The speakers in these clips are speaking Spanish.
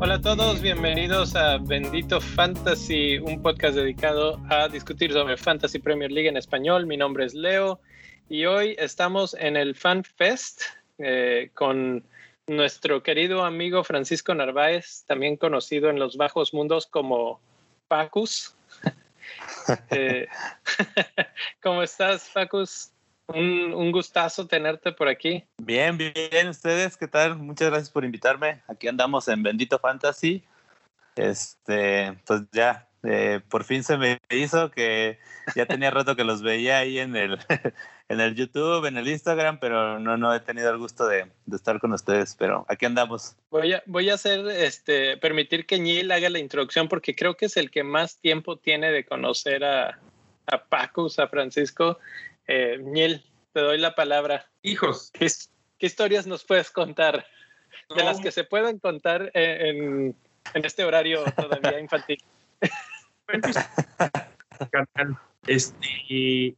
Hola a todos, bienvenidos a Bendito Fantasy, un podcast dedicado a discutir sobre Fantasy Premier League en español. Mi nombre es Leo y hoy estamos en el Fan Fest eh, con nuestro querido amigo Francisco Narváez, también conocido en los bajos mundos como Pacus. Eh, ¿Cómo estás, Pacus? Un, un, gustazo tenerte por aquí. Bien, bien, ustedes, ¿qué tal? Muchas gracias por invitarme. Aquí andamos en Bendito Fantasy. Este, pues ya, eh, por fin se me hizo que ya tenía rato que los veía ahí en el, en el YouTube, en el Instagram, pero no, no he tenido el gusto de, de, estar con ustedes, pero aquí andamos. Voy a, voy a hacer, este, permitir que Neil haga la introducción porque creo que es el que más tiempo tiene de conocer a, a Pacus, a Francisco. Eh, Neil, te doy la palabra. Hijos. ¿Qué, qué historias nos puedes contar? No. De las que se pueden contar en, en este horario todavía infantil. este,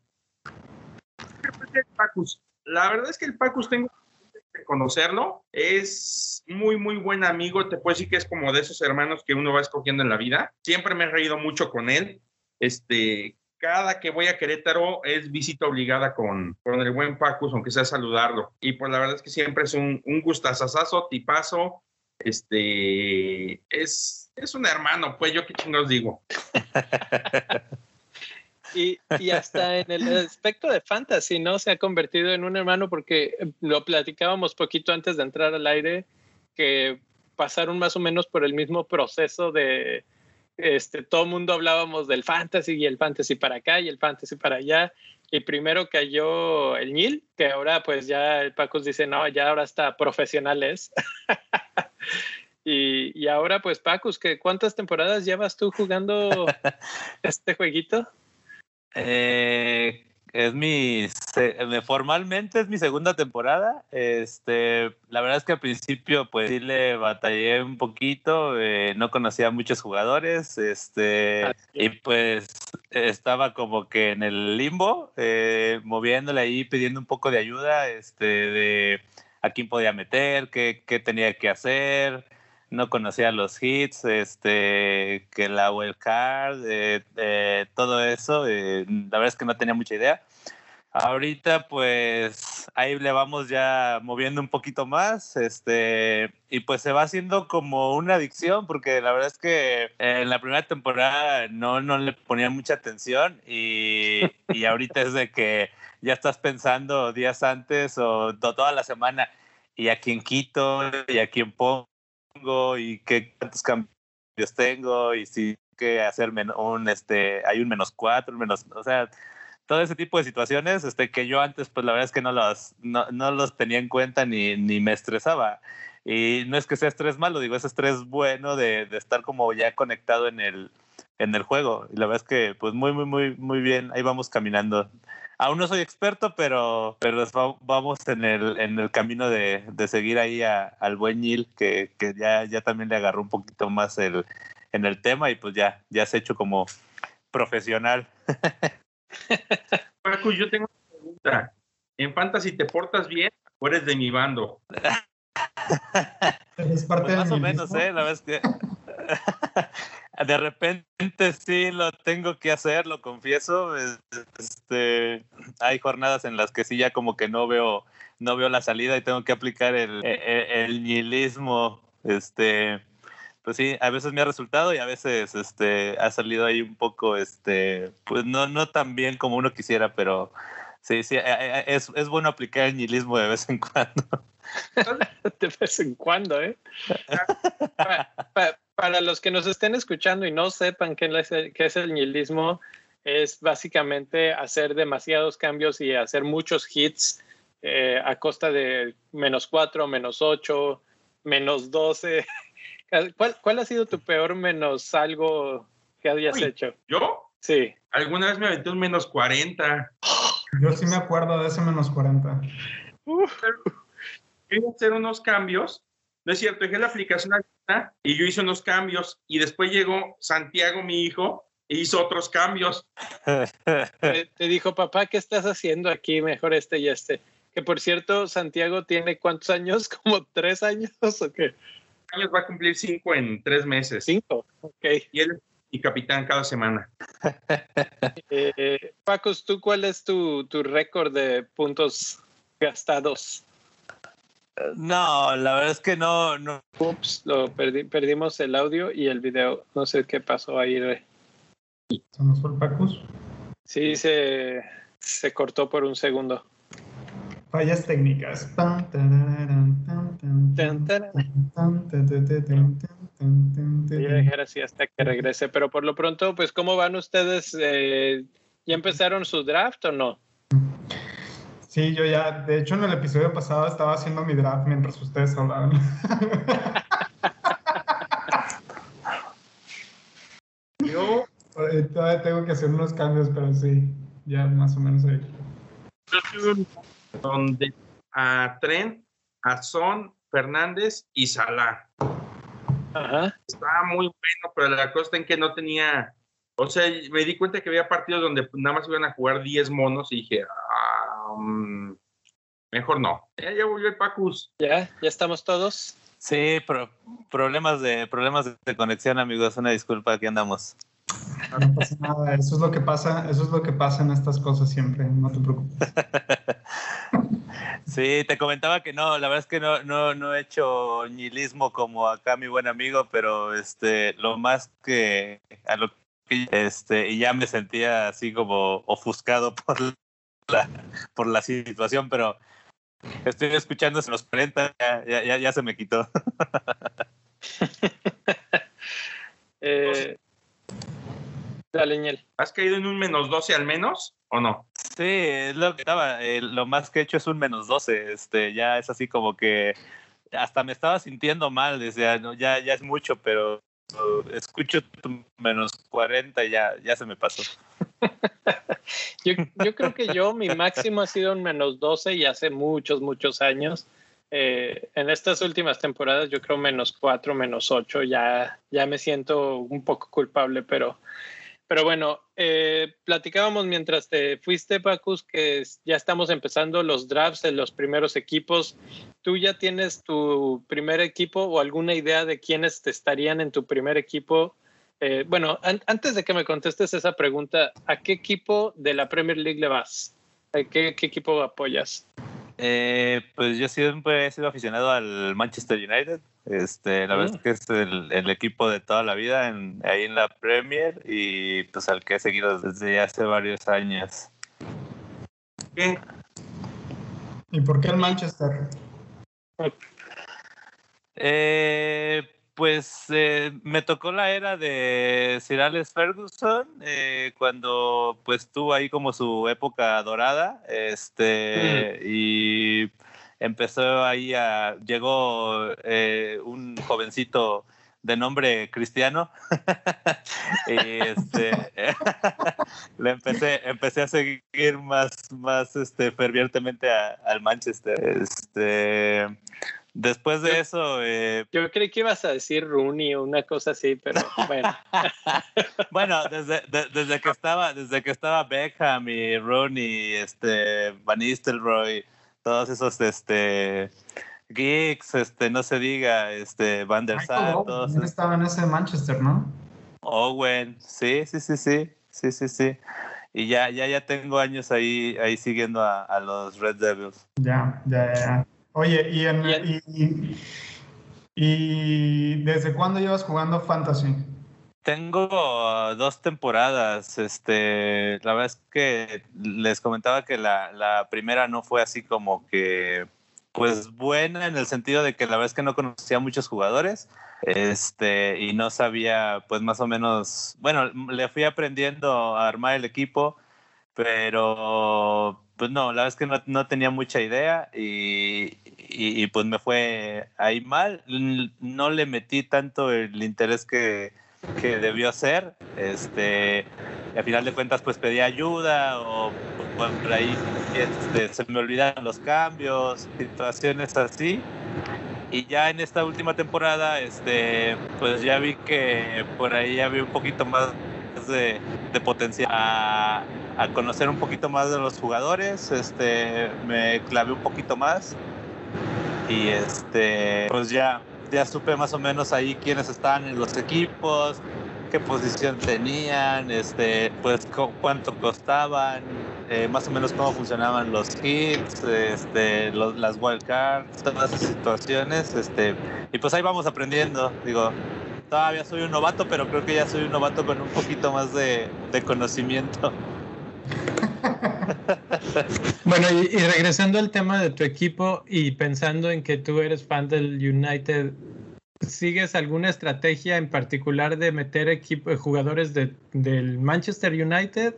Pacus. La verdad es que el Pacus tengo que conocerlo. Es muy, muy buen amigo. Te puedo decir que es como de esos hermanos que uno va escogiendo en la vida. Siempre me he reído mucho con él. Este, cada que voy a Querétaro es visita obligada con, con el buen Pacus, aunque sea saludarlo. Y pues la verdad es que siempre es un, un gustazazazo, tipazo. Este, es, es un hermano, pues yo qué chingados digo. Y, y, hasta en el aspecto de fantasy, ¿no? Se ha convertido en un hermano porque lo platicábamos poquito antes de entrar al aire, que pasaron más o menos por el mismo proceso de, este, todo el mundo hablábamos del fantasy y el fantasy para acá y el fantasy para allá. Y primero cayó el Nil, que ahora pues ya el Pacos dice, no, ya ahora está profesionales. y, y, ahora pues Pacus, ¿cuántas temporadas llevas tú jugando este jueguito? Eh, es mi formalmente es mi segunda temporada. Este, la verdad es que al principio pues sí le batallé un poquito, eh, no conocía a muchos jugadores, este, ah, y pues estaba como que en el limbo, eh, moviéndole ahí, pidiendo un poco de ayuda, este, de a quién podía meter, qué, qué tenía que hacer no conocía los hits, este, que la wildcard, eh, eh, todo eso, eh, la verdad es que no tenía mucha idea. Ahorita pues ahí le vamos ya moviendo un poquito más, este, y pues se va haciendo como una adicción, porque la verdad es que en la primera temporada no, no le ponía mucha atención y, y ahorita es de que ya estás pensando días antes o toda la semana, y a quién quito, y a quién pongo y qué cuántos cambios tengo y si que hacer un este hay un menos cuatro, menos, o sea, todo ese tipo de situaciones este que yo antes pues la verdad es que no los no, no los tenía en cuenta ni, ni me estresaba. Y no es que sea estrés malo, digo, es estrés bueno de, de estar como ya conectado en el, en el juego. Y la verdad es que, pues muy, muy, muy, muy bien, ahí vamos caminando. Aún no soy experto, pero, pero vamos en el, en el camino de, de seguir ahí a, al buen Neil, que, que, ya, ya también le agarró un poquito más el, en el tema y pues ya, ya se ha hecho como profesional. Paco, yo tengo una pregunta. ¿En Fantasy te portas bien o eres de mi bando? Es parte pues más o menos, ¿eh? La verdad es que de repente sí lo tengo que hacer, lo confieso. Este, hay jornadas en las que sí ya como que no veo, no veo la salida y tengo que aplicar el, el, el nihilismo. Este, pues sí, a veces me ha resultado y a veces este, ha salido ahí un poco, este, pues no, no tan bien como uno quisiera, pero sí, sí, es, es bueno aplicar el nihilismo de vez en cuando. de vez en cuando, ¿eh? para, para, para, los que nos estén escuchando y no sepan qué es, qué es el nihilismo, es básicamente hacer demasiados cambios y hacer muchos hits eh, a costa de menos 4, menos 8, menos 12. ¿Cuál, ¿Cuál, ha sido tu peor menos algo que hayas Uy, hecho? ¿Yo? Sí. Alguna vez me aventé un menos 40. Yo sí me acuerdo de ese menos 40. Uf iba a hacer unos cambios. No es cierto, dejé la aplicación abierta y yo hice unos cambios y después llegó Santiago, mi hijo, e hizo otros cambios. Te, te dijo, papá, ¿qué estás haciendo aquí? Mejor este y este. Que por cierto, Santiago tiene cuántos años? ¿Como tres años o qué? años va a cumplir cinco en tres meses. Cinco, ok. Y él mi capitán cada semana. Eh, Pacos, ¿tú cuál es tu, tu récord de puntos gastados? No, la verdad es que no, no. Ups, lo perdi- perdimos el audio y el video. No sé qué pasó ahí. Re. ¿Se nos fue el Pacus? Sí, se, se cortó por un segundo. Fallas técnicas. Pam, tararán, tan, tan, Tan, Voy a dejar así hasta que regrese. Pero por lo pronto, pues, ¿cómo van ustedes? Eh, ¿Ya empezaron su draft o no? Sí, yo ya, de hecho en el episodio pasado estaba haciendo mi draft mientras ustedes hablaban. Yo, Eh, Todavía tengo que hacer unos cambios, pero sí, ya más o menos ahí. donde a Trent, a Son, Fernández y Salah. Ajá. Estaba muy bueno, pero la cosa en que no tenía. O sea, me di cuenta que había partidos donde nada más iban a jugar 10 monos y dije, ah, mm, mejor no. Ya, ya volvió el Pacus. ¿Ya? ¿Ya estamos todos? Sí, pro- problemas de problemas de conexión, amigos. Una disculpa, aquí andamos. No pasa nada, eso es lo que pasa, eso es lo que pasa en estas cosas siempre, no te preocupes. Sí, te comentaba que no, la verdad es que no, no, no he hecho nihilismo como acá mi buen amigo, pero este, lo más que a lo que este, y ya me sentía así como ofuscado por la, por la situación, pero estoy escuchando en los 40, ya, ya, ya, ya se me quitó. Eh, dale, Ñel. ¿Has caído en un menos 12 al menos o no? Sí, es lo que estaba. eh, lo más que he hecho es un menos 12. Este, ya es así como que hasta me estaba sintiendo mal. Decía, no, ya, ya es mucho, pero escucho tu menos 40 y ya, ya se me pasó. Yo, yo creo que yo, mi máximo ha sido un menos 12 y hace muchos, muchos años. Eh, en estas últimas temporadas, yo creo menos 4, menos 8, ya, ya me siento un poco culpable, pero, pero bueno, eh, platicábamos mientras te fuiste, Pacus, que ya estamos empezando los drafts de los primeros equipos. ¿Tú ya tienes tu primer equipo o alguna idea de quiénes te estarían en tu primer equipo? Eh, bueno, an- antes de que me contestes esa pregunta, ¿a qué equipo de la Premier League le vas? ¿A qué equipo apoyas? Eh, pues yo siempre he sido aficionado al Manchester United. Este, la verdad es que es el, el equipo de toda la vida en- ahí en la Premier y pues al que he seguido desde hace varios años. ¿Qué? ¿Y por qué el Manchester? Eh, pues eh, me tocó la era de Sir Alex Ferguson eh, cuando pues tuvo ahí como su época dorada este y empezó ahí a llegó eh, un jovencito de nombre Cristiano y este le empecé empecé a seguir más más este fervientemente a- al Manchester este después de eso eh, Yo creí que ibas a decir Rooney o una cosa así, pero bueno. bueno, desde, de- desde que estaba, desde que estaba Beckham y Rooney, este, Van Nistelrooy, todos esos, este, geeks, este, no se diga, este, Van der Sar, Owen todos, estaba en ese Manchester, ¿no? Owen, sí, sí, sí, sí, sí, sí, sí. Y ya, ya, ya tengo años ahí, ahí siguiendo a, a los Red Devils. Ya, ya, ya. Oye, ¿y, en- Y desde cuándo llevas jugando Fantasy? Tengo uh, dos temporadas. Este, la verdad es que les comentaba que la, la primera no fue así como que, pues buena en el sentido de que la verdad es que no conocía a muchos jugadores, este, y no sabía, pues más o menos, bueno, le fui aprendiendo a armar el equipo, pero pues no, la verdad es que no, tenía mucha idea y, y, pues me fue ahí mal. No le metí tanto el interés que, que debió ser. Este, y al final de cuentas, pues pedí ayuda o pues, por ahí este, se me olvidaron los cambios, situaciones así. Y ya en esta última temporada, este, pues ya vi que por ahí había un poquito más de, de potencial a, conocer un poquito más de los jugadores, este, me clavé un poquito más y este, pues ya, ya supe más o menos ahí quiénes estaban en los equipos, qué posición tenían, este, pues cuánto costaban, eh, más o menos cómo funcionaban los hits, este, los, las wildcards, todas esas situaciones, este, y pues ahí vamos aprendiendo, digo, todavía soy un novato, pero creo que ya soy un novato con un poquito más de, de conocimiento. Bueno, y, regresando al tema de tu equipo y pensando en que tú eres fan del United, ¿sigues alguna estrategia en particular de meter equipo, jugadores de, del Manchester United?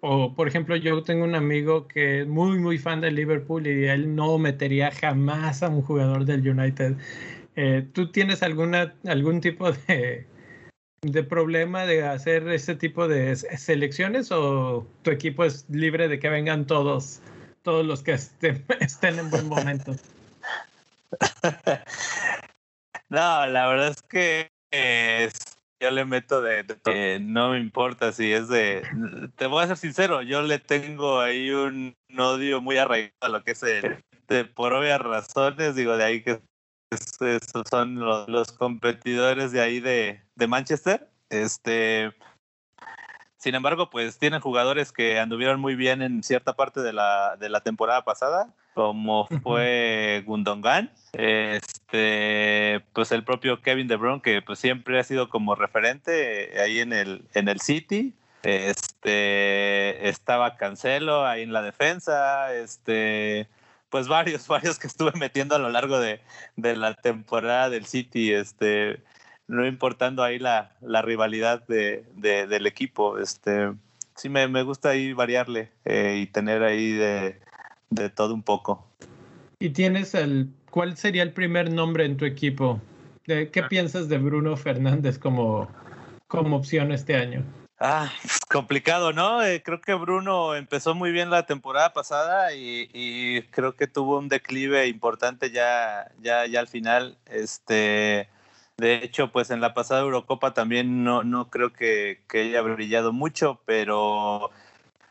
O, por ejemplo, yo tengo un amigo que es muy, muy fan del Liverpool y él no metería jamás a un jugador del United. Eh, ¿Tú tienes alguna, algún tipo de, de problema de hacer ese tipo de selecciones o tu equipo es libre de que vengan todos, todos los que estén, estén en buen momento? No, la verdad es que yo le meto de, no me importa si es de, te voy a ser sincero, yo le tengo ahí un odio muy arraigado a lo que es el, de, por obvias razones, digo, de ahí que esos son los, los, competidores de ahí de, de Manchester. Este, sin embargo, pues tienen jugadores que anduvieron muy bien en cierta parte de la, de la temporada pasada, como fue Gundogan, este, pues el propio Kevin De Bruyne, que pues siempre ha sido como referente ahí en el, en el City. Este, estaba Cancelo ahí en la defensa, este, pues varios, varios que estuve metiendo a lo largo de, de la temporada del City, este, no importando ahí la, la rivalidad de, de, del equipo. Este, sí, me, me gusta ahí variarle eh, y tener ahí de, de, todo un poco. ¿Y tienes el, cuál sería el primer nombre en tu equipo? ¿De, ¿Qué ah. piensas de Bruno Fernández como, como opción este año? Ah, pues complicado, ¿no? Eh, creo que Bruno empezó muy bien la temporada pasada y, creo que tuvo un declive importante ya, ya, ya al final. Este, de hecho, pues en la pasada Eurocopa también no, no creo que, que haya brillado mucho, pero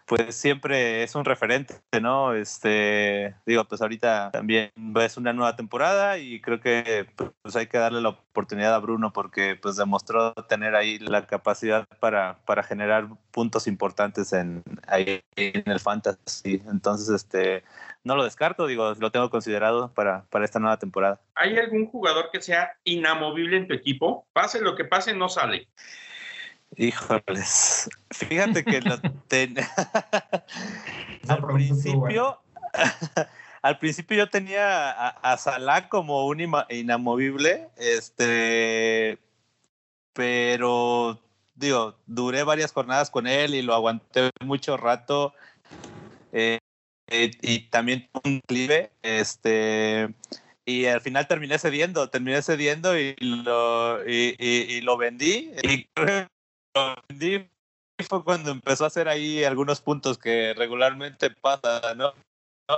pues siempre es un referente, ¿no? Este, digo, pues ahorita también es una nueva temporada y creo que pues hay que darle la oportunidad a Bruno porque pues demostró tener ahí la capacidad para, para generar puntos importantes en, ahí en el fantasy. Entonces, este, no lo descarto, digo, lo tengo considerado para, para esta nueva temporada. ¿Hay algún jugador que sea inamovible en tu equipo? Pase lo que pase, no sale. Híjoles, fíjate que lo ten... al principio, al principio yo tenía a, a Salah como un inamovible, este, pero digo, duré varias jornadas con él y lo aguanté mucho rato. Eh, eh, y también un clive, este, y al final terminé cediendo, terminé cediendo y lo, y, y, y lo vendí. Y lo vendí fue cuando empezó a hacer ahí algunos puntos que regularmente pasa, ¿no?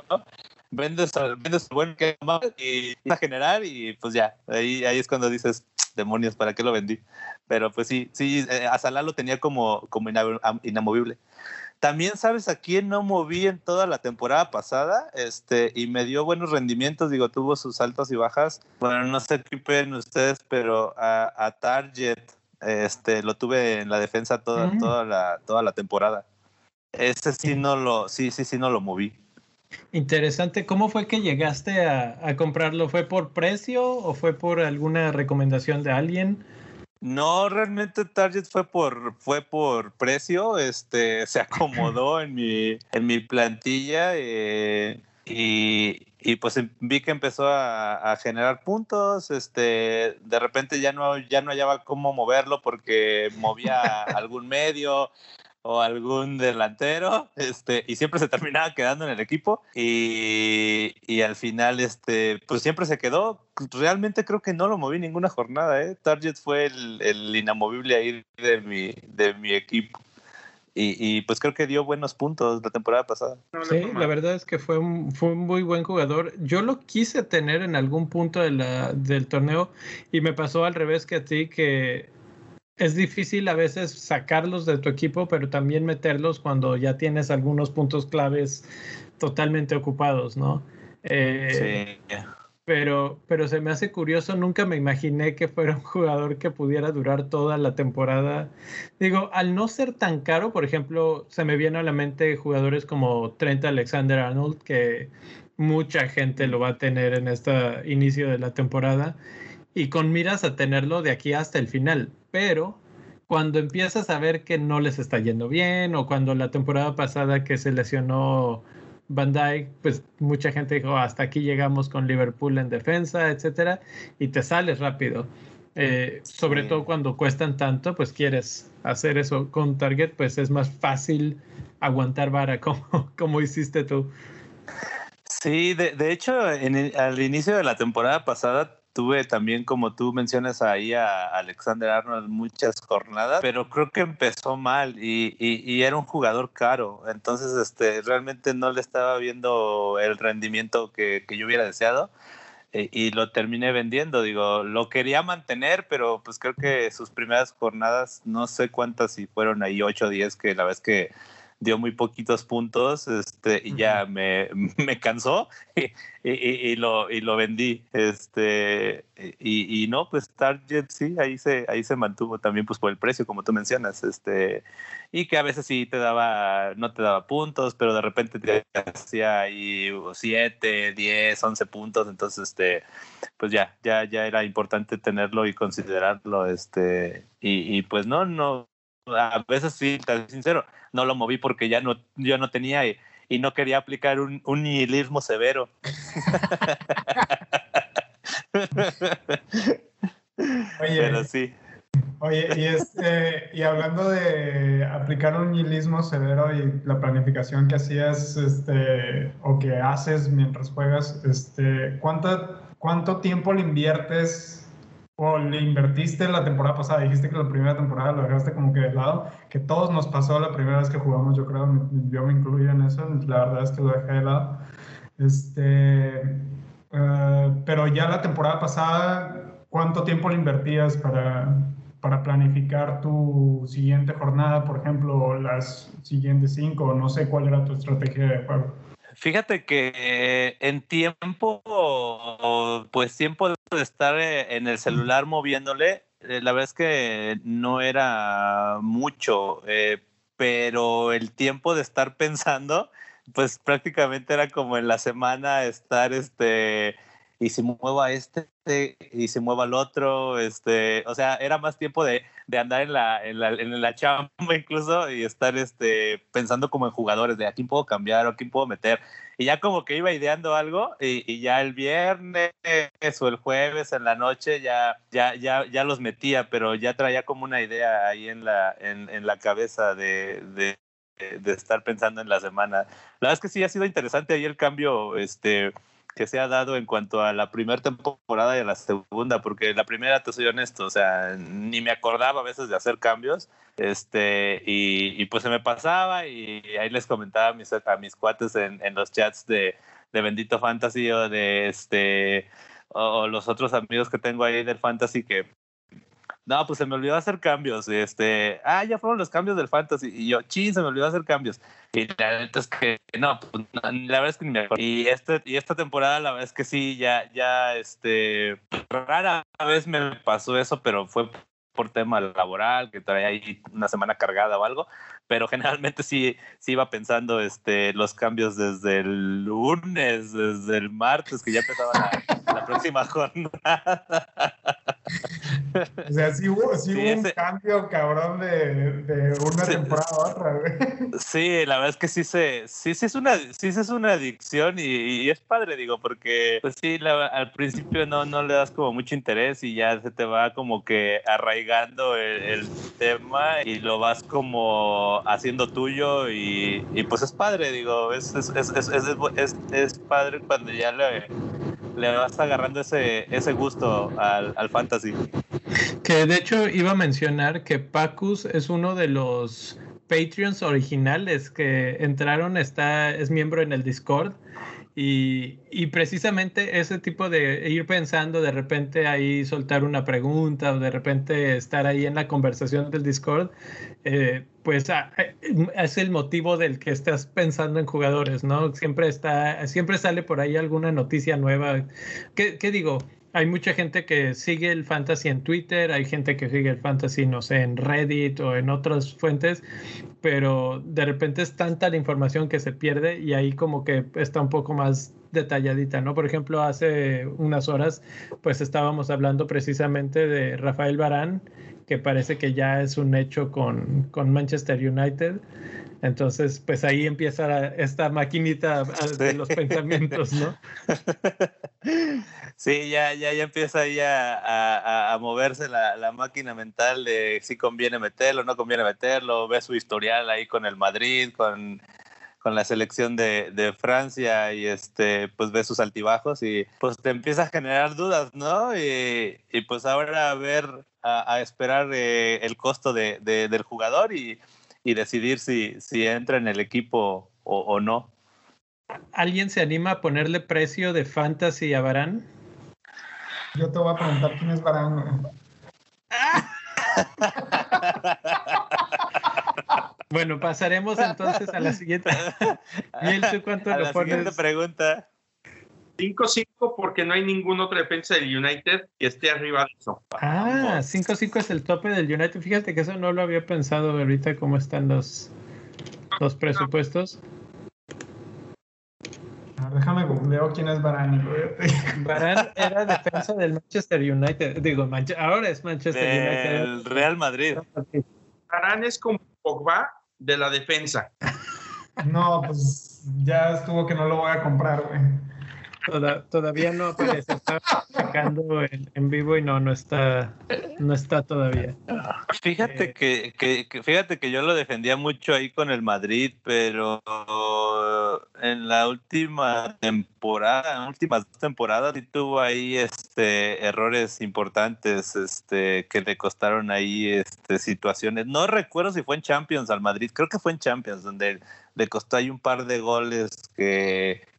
¿No? Vendes, vendes bueno que mal y a generar y pues ya, ahí, ahí es cuando dices, demonios, ¿para qué lo vendí? Pero pues sí, sí, eh, a Salah lo tenía como, como inamovible. También sabes a quién no moví en toda la temporada pasada, este, y me dio buenos rendimientos, digo, tuvo sus altas y bajas. Bueno, no sé qué ustedes, pero a, Target, este, lo tuve en la defensa toda, mm. toda la, toda la temporada. Ese sí no lo, sí, sí, sí no lo moví. Interesante. ¿Cómo fue que llegaste a, a comprarlo? ¿Fue por precio o fue por alguna recomendación de alguien? No, realmente Target fue por, fue por precio, este, se acomodó en mi, en mi plantilla eh, y, y, pues em, vi que empezó a, a, generar puntos, este, de repente ya no, ya no hallaba cómo moverlo porque movía algún medio, o algún delantero, este, y siempre se terminaba quedando en el equipo y, y, al final, este, pues siempre se quedó. Realmente creo que no lo moví ninguna jornada, ¿eh? Target fue el, el inamovible ahí de mi, de mi equipo. Y, y, pues creo que dio buenos puntos la temporada pasada. Sí, la verdad es que fue un, fue un muy buen jugador. Yo lo quise tener en algún punto de la, del torneo y me pasó al revés que a ti, que es difícil a veces sacarlos de tu equipo, pero también meterlos cuando ya tienes algunos puntos claves totalmente ocupados, ¿no? Eh, sí. Pero, pero se me hace curioso, nunca me imaginé que fuera un jugador que pudiera durar toda la temporada. Digo, al no ser tan caro, por ejemplo, se me viene a la mente jugadores como Trent Alexander Arnold, que mucha gente lo va a tener en este inicio de la temporada y con miras a tenerlo de aquí hasta el final. Pero cuando empiezas a ver que no les está yendo bien o cuando la temporada pasada que se lesionó Van Dyke, pues mucha gente dijo, hasta aquí llegamos con Liverpool en defensa, etcétera, y te sales rápido. Eh, sobre todo cuando cuestan tanto, pues quieres hacer eso con Target, pues es más fácil aguantar vara como, como hiciste tú. Sí, de, de hecho, en al inicio de la temporada pasada tuve también, como tú mencionas ahí a Alexander Arnold, muchas jornadas, pero creo que empezó mal y, y, era un jugador caro. Entonces, este, realmente no le estaba viendo el rendimiento que, que yo hubiera deseado. Eh, y lo terminé vendiendo, digo, lo quería mantener, pero pues creo que sus primeras jornadas, no sé cuántas, si fueron ahí 8 o 10, que la vez que dio muy poquitos puntos este, y ya me, me cansó y, y, lo, y lo vendí. Este, y, y, no, pues Target sí, ahí se, ahí se mantuvo también pues por el precio, como tú mencionas. Este, y que a veces sí te daba, no te daba puntos, pero de repente te hacía ahí 7, 10, 11 puntos. Entonces, este, pues ya, ya, ya era importante tenerlo y considerarlo. Este, y, y pues no, no, a veces sí, tan sincero, no lo moví porque ya no, yo no tenía y, no quería aplicar un, un nihilismo severo. Oye, Pero sí. Oye, y, este, y hablando de aplicar un nihilismo severo y la planificación que hacías este, o que haces mientras juegas, este, ¿cuánto, ¿cuánto tiempo le inviertes o le invertiste la temporada pasada, dijiste que la primera temporada lo dejaste como que de lado, que todos nos pasó la primera vez que jugamos, yo creo, yo me incluyo en eso, la verdad es que lo dejé de lado. Este, eh, pero ya la temporada pasada, ¿cuánto tiempo le invertías para, para planificar tu siguiente jornada, por ejemplo, las siguientes cinco, no sé cuál era tu estrategia de juego? Fíjate que en tiempo, pues tiempo de estar eh, en el celular moviéndole, eh, la verdad es que no era mucho, eh, pero el tiempo de estar pensando, pues prácticamente era como en la semana estar este y si muevo a este y si muevo al otro, este, o sea, era más tiempo de, de andar en la, en la, en la chamba incluso y estar este, pensando como en jugadores, de a quién puedo cambiar o a quién puedo meter. Y ya como que iba ideando algo y, ya el viernes o el jueves en la noche ya, ya, ya, ya los metía, pero ya traía como una idea ahí en la, en, en la cabeza de, de, de estar pensando en la semana. La verdad es que sí ha sido interesante ahí el cambio, este, que se ha dado en cuanto a la primera temporada y a la segunda, porque la primera, te soy honesto, o sea, ni me acordaba a veces de hacer cambios, este, y, y pues se me pasaba y ahí les comentaba a mis, a mis cuates en, en los chats de, de Bendito Fantasy o de este, o los otros amigos que tengo ahí del Fantasy que no, pues se me olvidó hacer cambios. Este, ah, ya fueron los cambios del fantasy. Y yo, chin, se me olvidó hacer cambios. Y la verdad es que no, pues, la verdad es que ni me acuerdo. Y, este, y esta temporada, la verdad es que sí, ya, ya, este, rara vez me pasó eso, pero fue por tema laboral, que traía ahí una semana cargada o algo, pero generalmente sí, sí iba pensando este, los cambios desde el lunes, desde el martes, que ya empezaba la, la próxima jornada. O sea, sí hubo, sí, hubo un cambio cabrón de, de una sí, temporada a otra, güey. Sí, la verdad es que sí se, sí, sí es una, sí es una adicción y, y es padre, digo, porque pues sí, la, al principio no, no le das como mucho interés y ya se te va como que arraigando el, el tema y lo vas como haciendo tuyo y, y pues es padre, digo, es, es, es, es, es padre cuando ya le, le vas agarrando ese, ese gusto al, al fantasy. Que de hecho iba a mencionar que Pacus es uno de los Patreons originales que entraron, está, es miembro en el Discord Y, y, precisamente ese tipo de ir pensando, de repente ahí soltar una pregunta o de repente estar ahí en la conversación del Discord, eh, pues ah, eh, es el motivo del que estás pensando en jugadores, ¿no? Siempre está, siempre sale por ahí alguna noticia nueva. ¿Qué, qué digo? hay mucha gente que sigue el fantasy en Twitter, hay gente que sigue el fantasy, no sé, en Reddit o en otras fuentes, pero de repente es tanta la información que se pierde y ahí como que está un poco más detalladita, ¿no? Por ejemplo, hace unas horas, pues estábamos hablando precisamente de Rafael Barán, que parece que ya es un hecho con, con Manchester United. Entonces, pues ahí empieza esta maquinita de los pensamientos, ¿no? Sí, ya, ya, ya empieza ahí a, a, moverse la, la, máquina mental de si conviene meterlo, no conviene meterlo, ve su historial ahí con el Madrid, con, con la selección de, de, Francia y este, pues ve sus altibajos y pues te empieza a generar dudas, ¿no? Y, y pues ahora a ver, a, a esperar eh, el costo de, de, del jugador y, y decidir si, si entra en el equipo o, o no. ¿Alguien se anima a ponerle precio de fantasy a Barán? Yo te voy a preguntar quién es Barán, bueno, pasaremos entonces a la siguiente. ¿tú cuánto a la siguiente pregunta. 5-5 porque no hay ningún otro defensa del United que esté arriba de eso. Ah, 5-5 es el tope del United. Fíjate que eso no lo había pensado ahorita cómo están los, los presupuestos déjame googleo quién es Varane. Varane era defensa del Manchester United. Digo, ahora es Manchester United. El Real Madrid. Varane es como Pogba de la defensa. No, pues ya estuvo que no lo voy a comprar, güey todavía no aparece, está sacando en, vivo y no, no está, no está todavía. Fíjate eh, que, que, fíjate que yo lo defendía mucho ahí con el Madrid, pero en la última temporada, en últimas temporadas sí tuvo ahí este errores importantes, este, que le costaron ahí este situaciones. No recuerdo si fue en Champions al Madrid, creo que fue en Champions, donde le costó ahí un par de goles que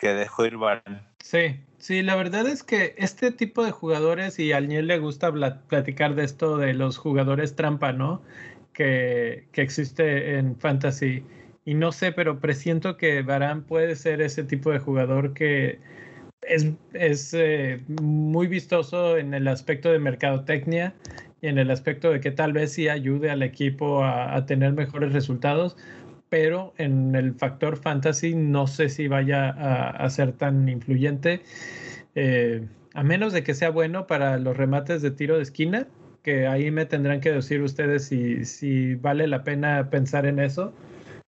que dejó ir Sí, sí, la verdad es que este tipo de jugadores, y a Niel le gusta platicar de esto de los jugadores trampa, ¿no? Que, que existe en Fantasy. Y no sé, pero presiento que Barán puede ser ese tipo de jugador que es, es eh, muy vistoso en el aspecto de mercadotecnia y en el aspecto de que tal vez sí ayude al equipo a tener mejores resultados, pero en el factor fantasy no sé si vaya a, ser tan influyente, eh, a menos de que sea bueno para los remates de tiro de esquina, que ahí me tendrán que decir ustedes si, si vale la pena pensar en eso.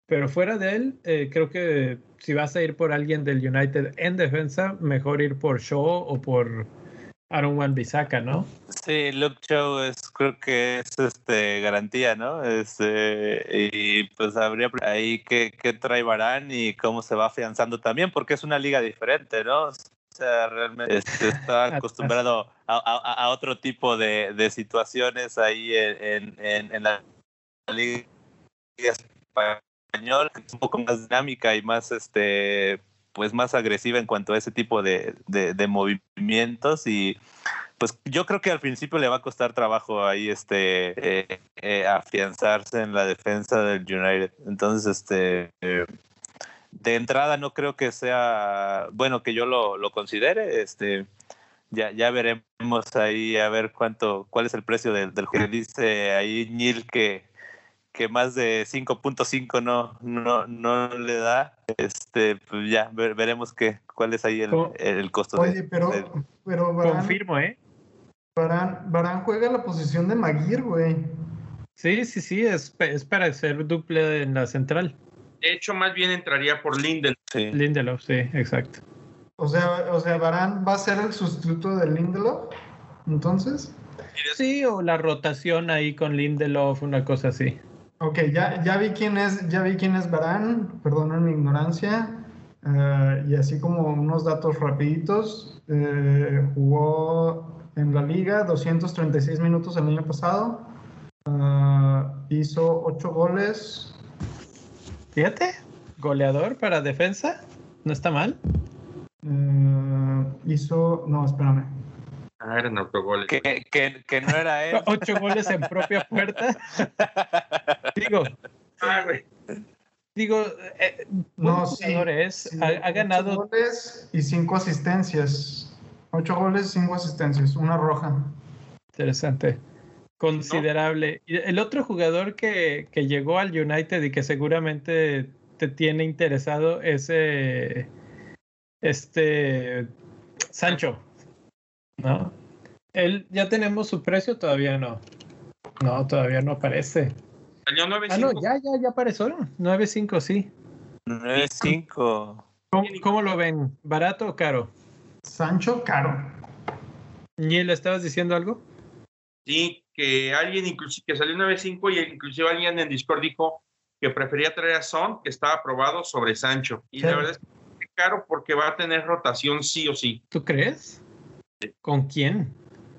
Pero fuera de él, eh, creo que si vas a ir por alguien del United en defensa, mejor ir por Shaw o por Aaron Wan ¿no? Sí, Luke Show es, creo que es este garantía, ¿no? Este, y pues habría ahí que, que trae Barán y cómo se va afianzando también, porque es una liga diferente, ¿no? O sea, realmente este, está acostumbrado a, a, otro tipo de, de situaciones ahí en, en, en, la liga española, que es un poco más dinámica y más este pues más agresiva en cuanto a ese tipo de, de, movimientos y pues yo creo que al principio le va a costar trabajo ahí este eh, eh, afianzarse en la defensa del United. Entonces este de entrada no creo que sea bueno que yo lo, lo considere este ya, ya veremos ahí a ver cuánto cuál es el precio del, del que dice ahí Neil que que más de 5.5 no, no, no le da, este, pues ya veremos qué, cuál es ahí el, el costo. Oye, pero, pero confirmo, ¿eh? Barán, Barán juega la posición de Maguire, güey. Sí, sí, sí, es, es para ser duple en la central. De hecho, más bien entraría por Lindelof. Sí. Lindelof, sí, exacto. O sea, o sea, Barán va a ser el sustituto de Lindelof, entonces. Sí, o la rotación ahí con Lindelof, una cosa así. Ok, ya, ya vi quién es, ya vi quién es Barán, perdonen mi ignorancia. Eh, y así como unos datos rapiditos, eh, jugó en la liga 236 minutos el año pasado, eh, hizo 8 goles. Fíjate, goleador para defensa. ¿No está mal? Hizo, no, espérame. Ah, eran autogoles. Que, que, que no era él. Ocho goles en propia puerta. Digo, Ah, digo, eh, No, buen sí, jugador es, Sí, ha, ha ocho ganado goles y cinco asistencias. Ocho goles, cinco asistencias, una roja. Interesante. Considerable. Y el otro jugador que, que llegó al United y que seguramente te tiene interesado es eh, este Sancho. ¿No? Él ya tenemos su precio, todavía no. No, todavía no aparece. Salió 9 Ah, no, ya, ya, ya apareció. 9.5, sí. 9-5. ¿Cómo, cómo lo ven? ¿Barato o caro? Sancho, caro. ¿Ni le estabas diciendo algo? Sí, que alguien inclusive que salió 9.5 y inclusive alguien en Discord dijo que prefería traer a Son, que estaba aprobado sobre Sancho. Y Sí. la verdad es que es caro porque va a tener rotación sí o sí. ¿Tú crees? ¿Con quién?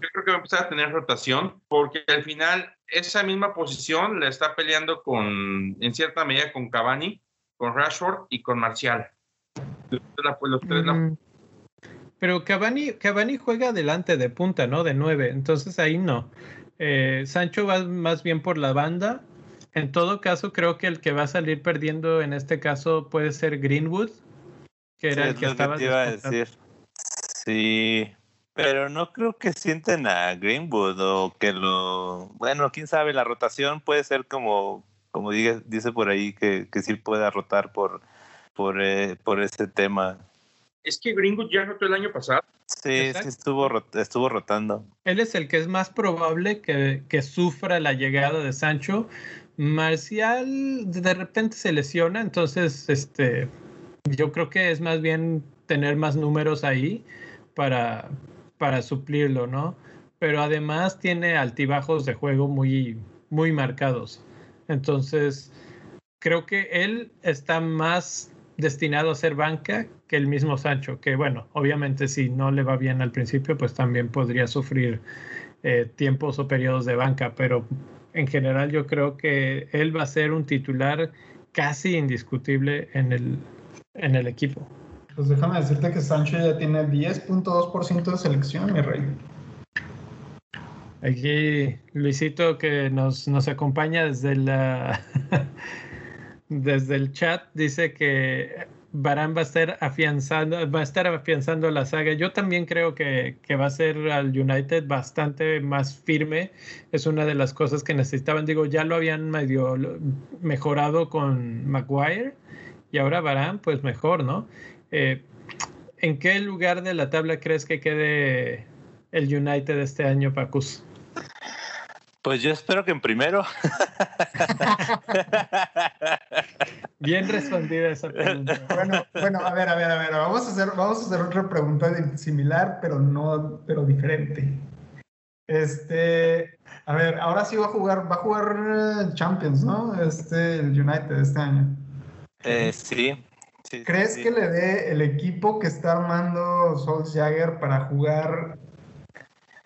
Yo creo que va a empezar a tener rotación porque al final esa misma posición la está peleando con, en cierta medida, con Cavani, con Rashford y con Marcial. Los, la- los tres la- Mm. Pero Cavani, Cavani juega adelante de punta, ¿no? De nueve. Entonces ahí no. Eh, Sancho va más bien por la banda. En todo caso, creo que el que va a salir perdiendo en este caso puede ser Greenwood, que era Sí, el es que lo estaba. te iba a descontando. decir. Sí, pero no creo que sienten a Greenwood o que lo... Bueno, quién sabe, la rotación puede ser como, como diga- dice por ahí, que, que sí pueda rotar por, por, eh, por ese tema. Es que Greenwood ya rotó el año pasado. Sí, Exacto. sí estuvo, rot- estuvo rotando. Él es el que es más probable que, que sufra la llegada de Sancho. Marcial de repente se lesiona, entonces este, yo creo que es más bien tener más números ahí para, para suplirlo, ¿no? Pero además tiene altibajos de juego muy, muy marcados. Entonces, creo que él está más destinado a ser banca que el mismo Sancho, que bueno, obviamente si no le va bien al principio, pues también podría sufrir eh, tiempos o periodos de banca, pero en general yo creo que él va a ser un titular casi indiscutible en el, en el equipo. Pues déjame decirte que Sancho ya tiene 10.2% de selección, mi rey. Aquí Luisito que nos, nos acompaña desde la desde el chat dice que Barán va a estar afianzando, va a estar afianzando la saga. Yo también creo que, que va a ser al United bastante más firme. Es una de las cosas que necesitaban. Digo, ya lo habían medio mejorado con Maguire y ahora Barán, pues mejor, ¿no? Eh, ¿En qué lugar de la tabla crees que quede el United este año, Pacus? Pues yo espero que en primero. Bien respondida esa pregunta. Bueno, bueno, a ver, a ver, a ver, vamos a hacer, vamos a hacer otra pregunta similar, pero no, pero diferente. Este, a ver, ahora sí va a jugar, va a jugar eh, Champions, ¿no? Este, el United este año. Eh, sí. Sí, ¿Crees sí. que le dé el equipo que está armando Solskjaer para jugar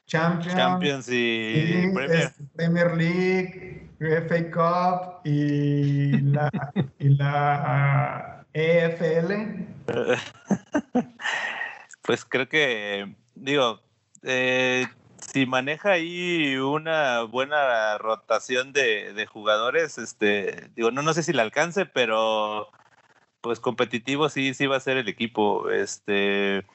Champions, Champions y y, Premier. este, Premier League, FA Cup y la, y la ah, EFL? Pues creo que, digo, eh, si maneja ahí una buena rotación de, de jugadores, este, digo, no, no sé si le alcance, pero pues competitivo sí, sí va a ser el equipo. Este,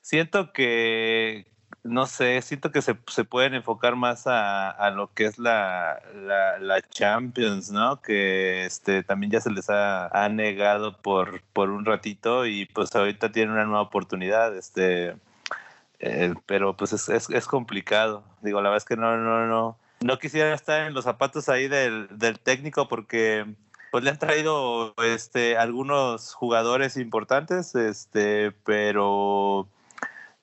siento que, no sé, siento que se, se pueden enfocar más a, a lo que es la, la, Champions, ¿no? Que este, también ya se les ha, ha negado por, por un ratito y pues ahorita tienen una nueva oportunidad, este, eh, pero pues es, es, es complicado. Digo, la verdad es que no, no, no, no quisiera estar en los zapatos ahí del, del técnico porque pues le han traído este algunos jugadores importantes, este, pero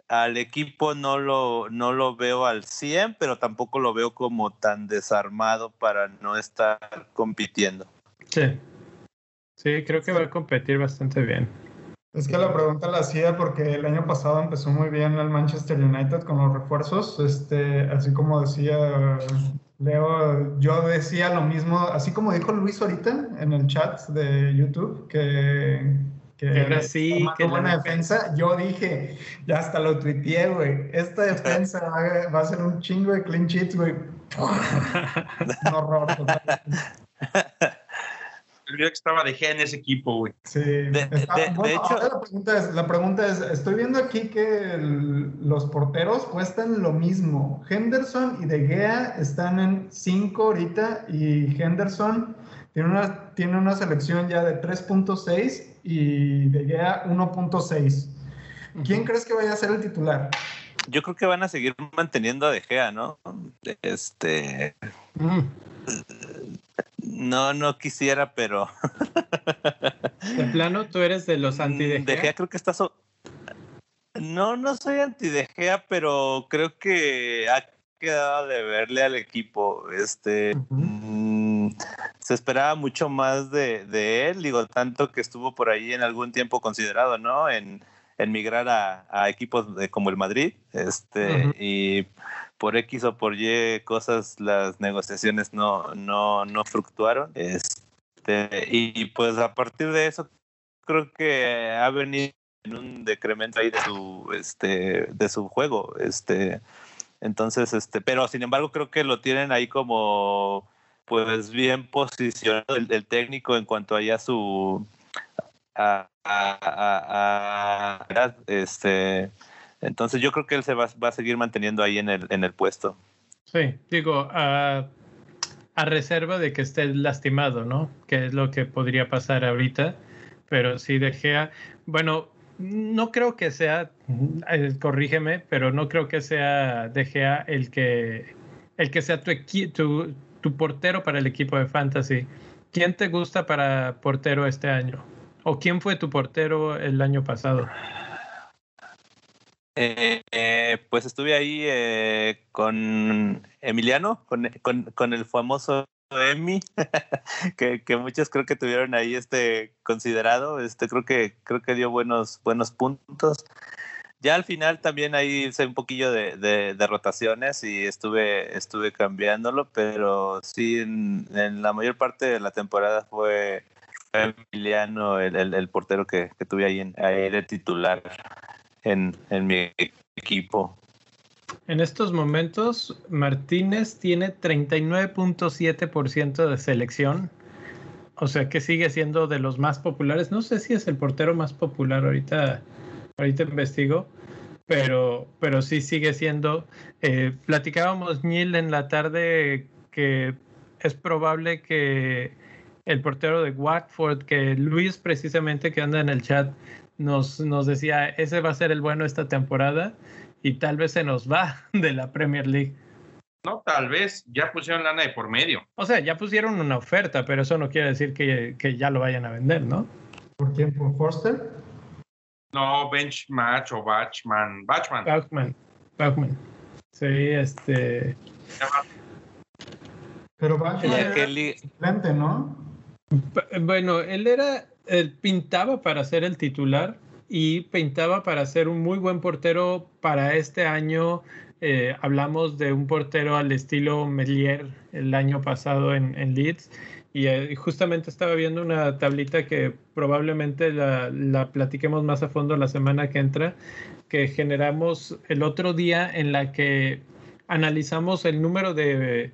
al equipo no lo, no lo veo al 100, pero tampoco lo veo como tan desarmado para no estar compitiendo. Sí. Sí, creo que va a competir bastante bien. Es que la pregunta la hacía porque el año pasado empezó muy bien el Manchester United con los refuerzos, este, así como decía Leo, yo decía lo mismo, así como dijo Luis ahorita en el chat de YouTube, que, que era así, que buena defensa. Yo dije, ya hasta lo tuiteé, güey. Esta defensa va, a ser un chingo de clean sheets, güey. un horror total. olvidó que estaba de Gea en ese equipo, güey. Sí. De, hecho, la pregunta, es, la pregunta es, estoy viendo aquí que los porteros cuestan lo mismo. Henderson y De Gea están en 5 ahorita y Henderson tiene una, tiene una selección ya de 3.6 y De Gea 1.6. ¿Quién crees que vaya a ser el titular? Yo creo que van a seguir manteniendo a De Gea, ¿no? Este... Mm. No, no quisiera, pero. ¿De plano tú eres de los anti De Gea? creo que estás. No, no soy anti De Gea, pero creo que ha quedado de verle al equipo. Este. Mm, se esperaba mucho más de, él, digo, tanto que estuvo por ahí en algún tiempo considerado, ¿no? En, migrar a, equipos como el Madrid. Este. Y por X o por Y cosas las negociaciones no, no, no fluctuaron. Este, y pues a partir de eso creo que ha venido en un decremento ahí de su, este, de su juego. Este, entonces, este, pero sin embargo creo que lo tienen ahí como pues bien posicionado el, técnico en cuanto a su a, a, a, este entonces yo creo que él se va, a seguir manteniendo ahí en el, en el puesto. Sí, digo, a, reserva de que esté lastimado, ¿no? Que es lo que podría pasar ahorita. Pero sí, De Gea, bueno, no creo que sea, eh, corrígeme, pero no creo que sea De Gea el que, el que sea tu, tu, tu portero para el equipo de Fantasy. ¿Quién te gusta para portero este año? ¿O quién fue tu portero el año pasado? Eh, eh, pues estuve ahí eh, con Emiliano, con, el famoso Emi, que, muchos creo que tuvieron ahí este considerado. Este creo que creo que dio buenos buenos puntos. Ya al final también ahí hice un poquillo de, rotaciones y estuve estuve cambiándolo, pero sí en, la mayor parte de la temporada fue Emiliano el, portero que, que, tuve ahí, ahí de titular en, mi equipo. En estos momentos, Martínez tiene 39.7% de selección. O sea que sigue siendo de los más populares. No sé si es el portero más popular ahorita. Ahorita investigo. Pero, pero sí sigue siendo. Eh, platicábamos, Neil, en la tarde que es probable que el portero de Watford, que Luis precisamente que anda en el chat, nos, nos decía, ese va a ser el bueno esta temporada y tal vez se nos va de la Premier League. No, tal vez, ya pusieron lana de por medio. O sea, ya pusieron una oferta, pero eso no quiere decir que, que ya lo vayan a vender, ¿no? ¿Por quién? ¿Por Forster? No, Benchmatch o Batchman. Batchman. Bachman. Bachman. Sí, este. Pero Batchman era ¿no? Bueno, él era él pintaba para ser el titular y pintaba para ser un muy buen portero para este año. Eh, hablamos de un portero al estilo Melier el año pasado en, Leeds y eh, justamente estaba viendo una tablita que probablemente la, la, platiquemos más a fondo la semana que entra, que generamos el otro día en la que analizamos el número de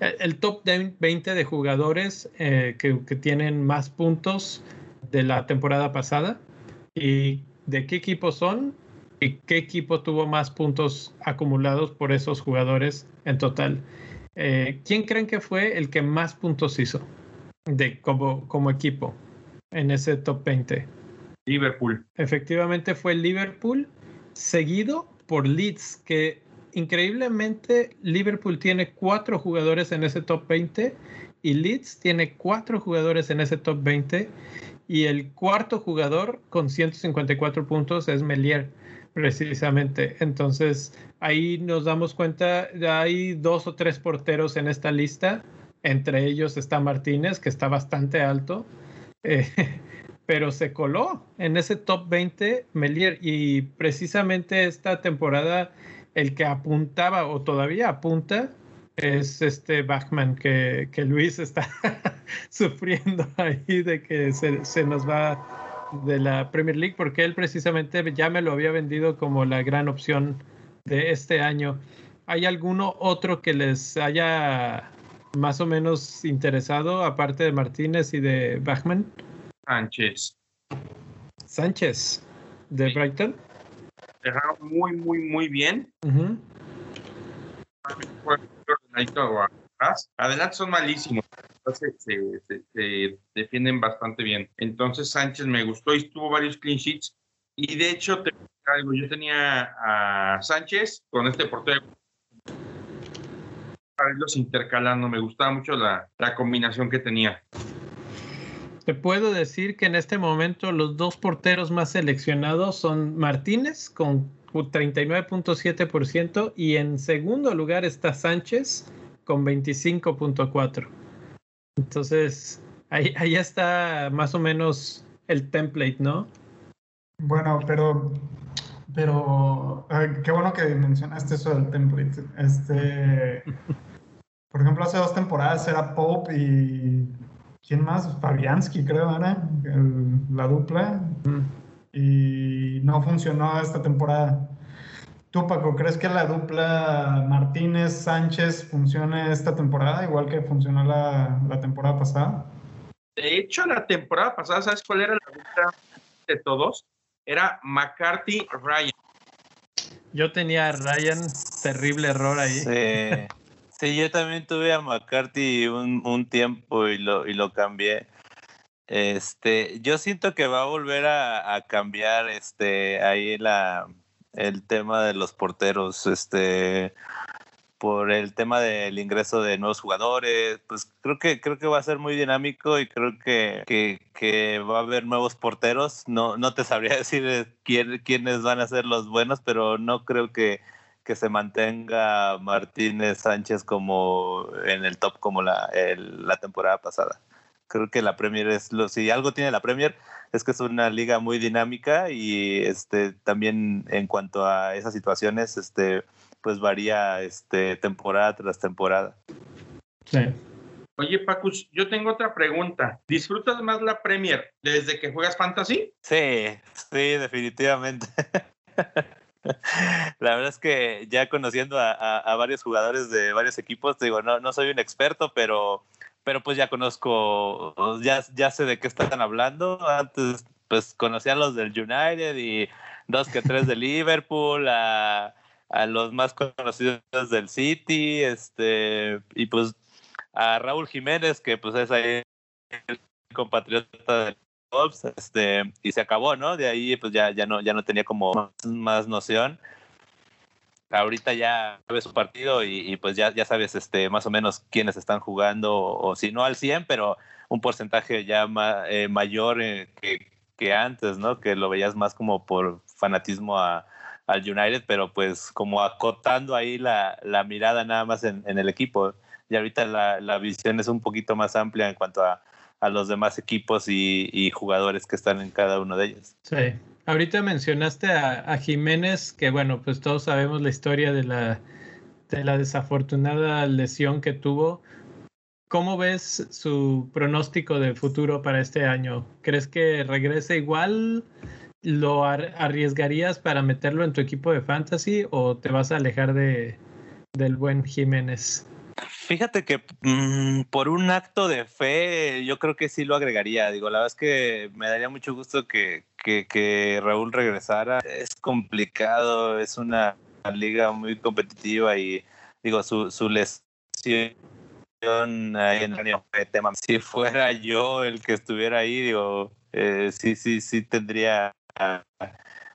el top 20 de jugadores eh, que tienen más puntos de la temporada pasada y de qué equipo son y qué equipo tuvo más puntos acumulados por esos jugadores en total. Eh, ¿Quién creen que fue el que más puntos hizo de, como, como equipo en ese top 20? Liverpool. Efectivamente fue Liverpool, seguido por Leeds, que increíblemente Liverpool tiene cuatro jugadores en ese top 20 y Leeds tiene cuatro jugadores en ese top 20 y el cuarto jugador con 154 puntos es Melier, precisamente. Entonces, ahí nos damos cuenta, hay dos o tres porteros en esta lista. Entre ellos está Martínez, que está bastante alto. Eh, pero se coló en ese top 20 Melier y precisamente esta temporada el que apuntaba o todavía apunta es este Bachman que, que Luis está sufriendo ahí de que se, se, nos va de la Premier League porque él precisamente ya me lo había vendido como la gran opción de este año. ¿Hay alguno otro que les haya más o menos interesado, aparte de Martínez y de Bachman? Sánchez. Sánchez, de Brighton. Dejaron muy, muy, muy bien. Adelante son malísimos. Se, defienden bastante bien. Entonces Sánchez me gustó y tuvo varios clean sheets. Y de hecho, yo tenía a Sánchez con este portero para irlos intercalando. Me gustaba mucho la combinación que tenía. Te puedo decir que en este momento los dos porteros más seleccionados son Martínez con 39.7% y en segundo lugar está Sánchez con 25.4%. Entonces, ahí, ahí está más o menos el template, ¿no? Bueno, pero pero qué bueno que mencionaste eso del template. Este, por ejemplo, hace dos temporadas era Pope y ¿quién más? Fabianski, creo, era la dupla. Y no funcionó esta temporada. Tú, Paco, ¿crees que la dupla Martínez-Sánchez funcione esta temporada igual que funcionó la, la, temporada pasada? De hecho, la temporada pasada, ¿sabes cuál era la dupla de todos? Era McCarthy-Ryan. Yo tenía a Ryan, terrible error ahí. Sí. Sí, yo también tuve a McCarthy un, un tiempo y lo, y lo cambié. Este, yo siento que va a volver a, cambiar este ahí la el tema de los porteros, este por el tema del ingreso de nuevos jugadores, pues creo que creo que va a ser muy dinámico y creo que, que, va a haber nuevos porteros. No, no te sabría decir quién, quiénes van a ser los buenos, pero no creo que que se mantenga Martínez Sánchez como en el top como la, la temporada pasada. Creo que la Premier es lo, si algo tiene la Premier es que es una liga muy dinámica y este también en cuanto a esas situaciones este pues varía este temporada tras temporada. Sí. Oye, Pacus, yo tengo otra pregunta. ¿Disfrutas más la Premier desde que juegas Fantasy? Sí, sí, definitivamente. La verdad es que ya conociendo a, varios jugadores de varios equipos, digo, no, no soy un experto, pero, pero pues ya conozco, ya, ya sé de qué están hablando. Antes, pues conocía a los del United y dos que tres de Liverpool, a, a los más conocidos del City, este, y pues a Raúl Jiménez, que pues es ahí el compatriota del este, y se acabó, ¿no? De ahí pues ya, ya, no, ya no tenía como más, noción. Ahorita ya sabes su partido y, pues ya, ya sabes este, más o menos quiénes están jugando, o, si no al 100, pero un porcentaje ya eh, mayor eh, que, antes, ¿no? Que lo veías más como por fanatismo a, al United, pero pues como acotando ahí la, la mirada nada más en, el equipo. Y ahorita la, la visión es un poquito más amplia en cuanto a a los demás equipos y, jugadores que están en cada uno de ellos. Sí. Ahorita mencionaste a, Jiménez, que bueno, pues todos sabemos la historia de la, de la desafortunada lesión que tuvo. ¿Cómo ves su pronóstico de futuro para este año? ¿Crees que regrese igual? ¿Lo arriesgarías para meterlo en tu equipo de fantasy o te vas a alejar de, del buen Jiménez? Fíjate que mm, por un acto de fe, yo creo que sí lo agregaría. Digo, la verdad es que me daría mucho gusto que, Raúl regresara. Es complicado, es una liga muy competitiva y digo, su, su lesión ahí en el tema. Si fuera yo el que estuviera ahí, digo, eh, sí, sí, sí tendría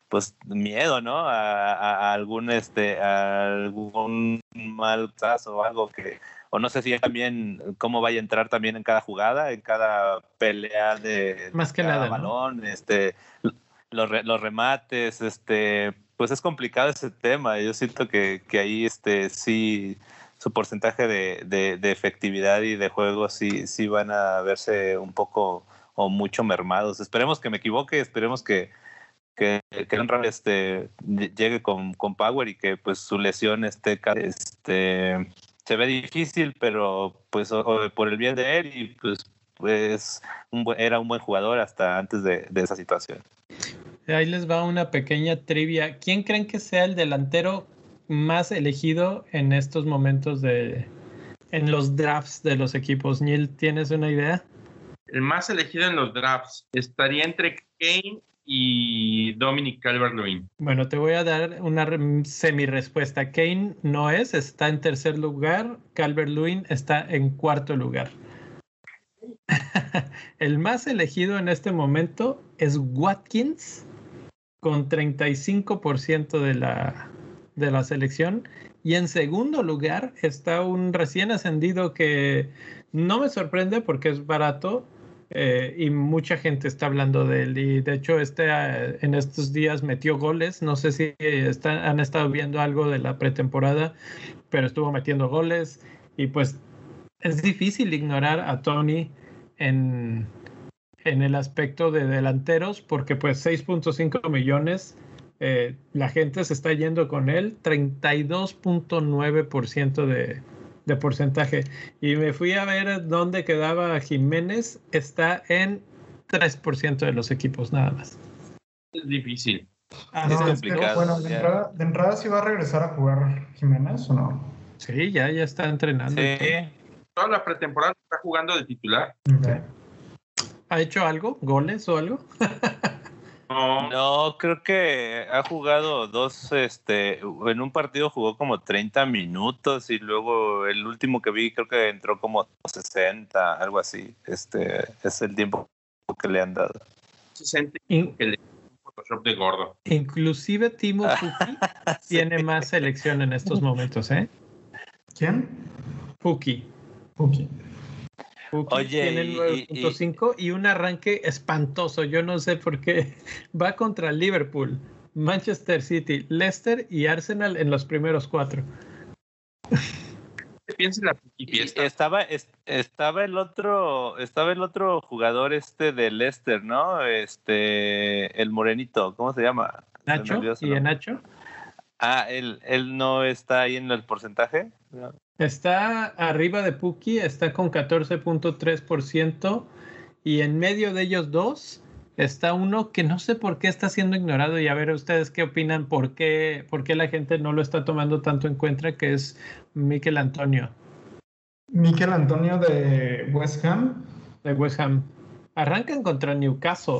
pues miedo, ¿no? A, algún este, algún mal caso o algo que o no sé si también cómo vaya a entrar también en cada jugada, en cada pelea de más que nada balón, este los, los, remates, este pues es complicado ese tema. Yo siento que, que ahí este sí su porcentaje de, de, de, efectividad y de juego sí, sí van a verse un poco o mucho mermados. Esperemos que me equivoque, esperemos que, que, que este, llegue con, con power y que pues su lesión esté este, se ve difícil, pero pues por el bien de él y pues pues era un buen jugador hasta antes de, de esa situación. Ahí les va una pequeña trivia. ¿Quién creen que sea el delantero más elegido en estos momentos de en los drafts de los equipos? Neil, ¿tienes una idea? El más elegido en los drafts estaría entre Kane y Dominic Calvert-Lewin. Bueno, te voy a dar una semi-respuesta. Kane no es, está en tercer lugar. Calvert-Lewin está en cuarto lugar. El más elegido en este momento es Watkins con 35% de la, de la selección. Y en segundo lugar está un recién ascendido que no me sorprende porque es barato, eh, y mucha gente está hablando de él. Y de hecho, este, eh, en estos días metió goles. No sé si han estado viendo algo de la pretemporada, pero estuvo metiendo goles. Y pues es difícil ignorar a Tony en, en el aspecto de delanteros, porque pues 6.5 millones. Eh, la gente se está yendo con él, 32.9% de, de porcentaje. Y me fui a ver dónde quedaba Jiménez. Está en 3% de los equipos nada más. Es difícil. Ah, es complicado. bueno, de entrada, de entrada, sí va a regresar a jugar Jiménez o no? Sí, ya, ya está entrenando. Sí. Toda la pretemporada está jugando de titular. ¿Ha hecho algo? ¿Goles o algo? No. creo que ha jugado dos, este, en un partido jugó como 30 minutos y luego el último que vi creo que entró como 60, algo así. Este, es el tiempo que le han dado. 60 que le Photoshop de gordo. Inclusive Timo Fuki tiene más selección en estos momentos, ¿eh? ¿Quién? Fuki. Fuki. Oye, tiene 9.5 y, un arranque espantoso. Yo no sé por qué. Va contra Liverpool, Manchester City, Leicester y Arsenal en los primeros cuatro. la Estaba, estaba el otro, estaba el otro jugador este de Leicester, ¿no? Este, el morenito, ¿cómo se llama? Nacho. ¿Y en Nacho? Ah, él, él no está ahí en el porcentaje. Está arriba de Puki, está con 14.3% y en medio de ellos dos está uno que no sé por qué está siendo ignorado y a ver ustedes qué opinan, por qué, por qué la gente no lo está tomando tanto en cuenta, que es Miquel Antonio. Miquel Antonio de West Ham. De West Ham. Arrancan contra Newcastle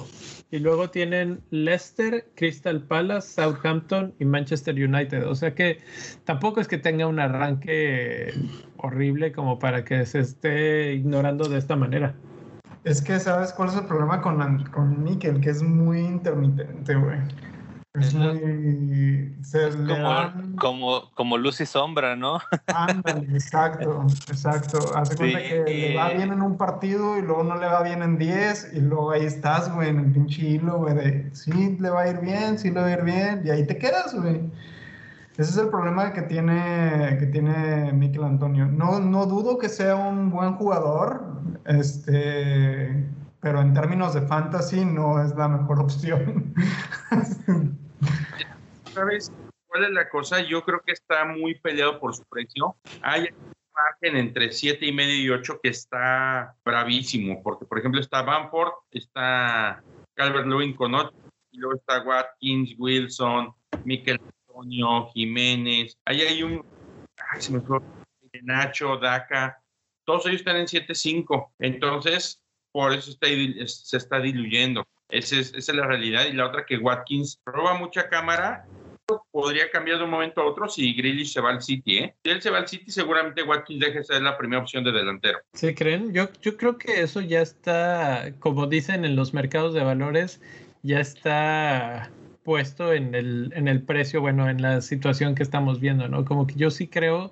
y luego tienen Leicester, Crystal Palace, Southampton y Manchester United. O sea que tampoco es que tenga un arranque horrible como para que se esté ignorando de esta manera. Es que, ¿sabes cuál es el problema con, con Mikel? Que es muy intermitente, güey. Es muy. como, como, como, luz y sombra, ¿no? Ándale, exacto, exacto. Hace cuenta que le va bien en un partido y luego no le va bien en 10 y luego ahí estás, güey, en el pinche hilo, güey, de sí le va a ir bien, sí le va a ir bien y ahí te quedas, güey. Ese es el problema que tiene, que tiene Miquel Antonio. No, no dudo que sea un buen jugador, este, pero en términos de fantasy no es la mejor opción. ¿Sabes cuál es la cosa? Yo creo que está muy peleado por su precio. Hay margen entre 7 y medio y 8 que está bravísimo, porque por ejemplo está Bamford, está Calvert Lewin con 8, y luego está Watkins, Wilson, Miquel Antonio, Jiménez. Ahí hay un, ay, se me fue, Nacho, Daca, todos ellos están en 7-5. Entonces, por eso está, se está diluyendo. Esa es, la realidad. Y la otra que Watkins roba mucha cámara. Podría cambiar de un momento a otro si Grealish se va al City. ¿eh? Si él se va al City, seguramente Watkins deje de ser la primera opción de delantero. ¿Se creen? Yo, yo creo que eso ya está, como dicen en los mercados de valores, ya está puesto en el, en el precio, bueno, en la situación que estamos viendo, ¿no? Como que yo sí creo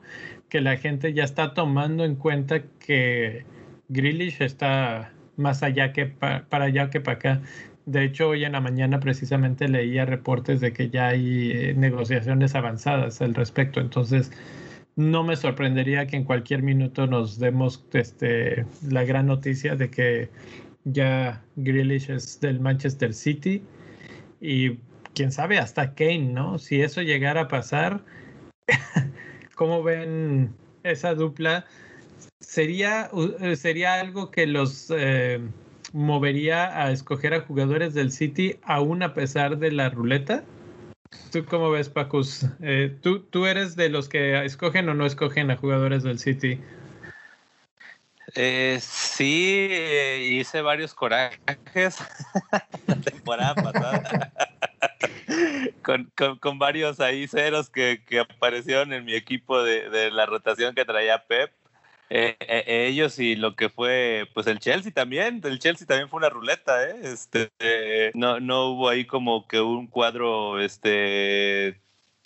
que la gente ya está tomando en cuenta que Grealish está más allá que para allá que para acá. De hecho, hoy en la mañana precisamente leía reportes de que ya hay eh, negociaciones avanzadas al respecto. Entonces, no me sorprendería que en cualquier minuto nos demos este, la gran noticia de que ya Grealish es del Manchester City y quién sabe hasta Kane, ¿no? Si eso llegara a pasar, ¿cómo ven esa dupla? Sería, uh, sería algo que los eh, movería a escoger a jugadores del City aún a pesar de la ruleta. ¿Tú cómo ves, Pacus? Eh, ¿tú, ¿Tú eres de los que escogen o no escogen a jugadores del City? Eh, sí, eh, hice varios corajes la temporada pasada. con, varios ahí ceros que, que, aparecieron en mi equipo de, de la rotación que traía Pep. Eh, eh, ellos y lo que fue pues el Chelsea también. El Chelsea también fue una ruleta ¿eh? este eh, no no hubo ahí como que un cuadro este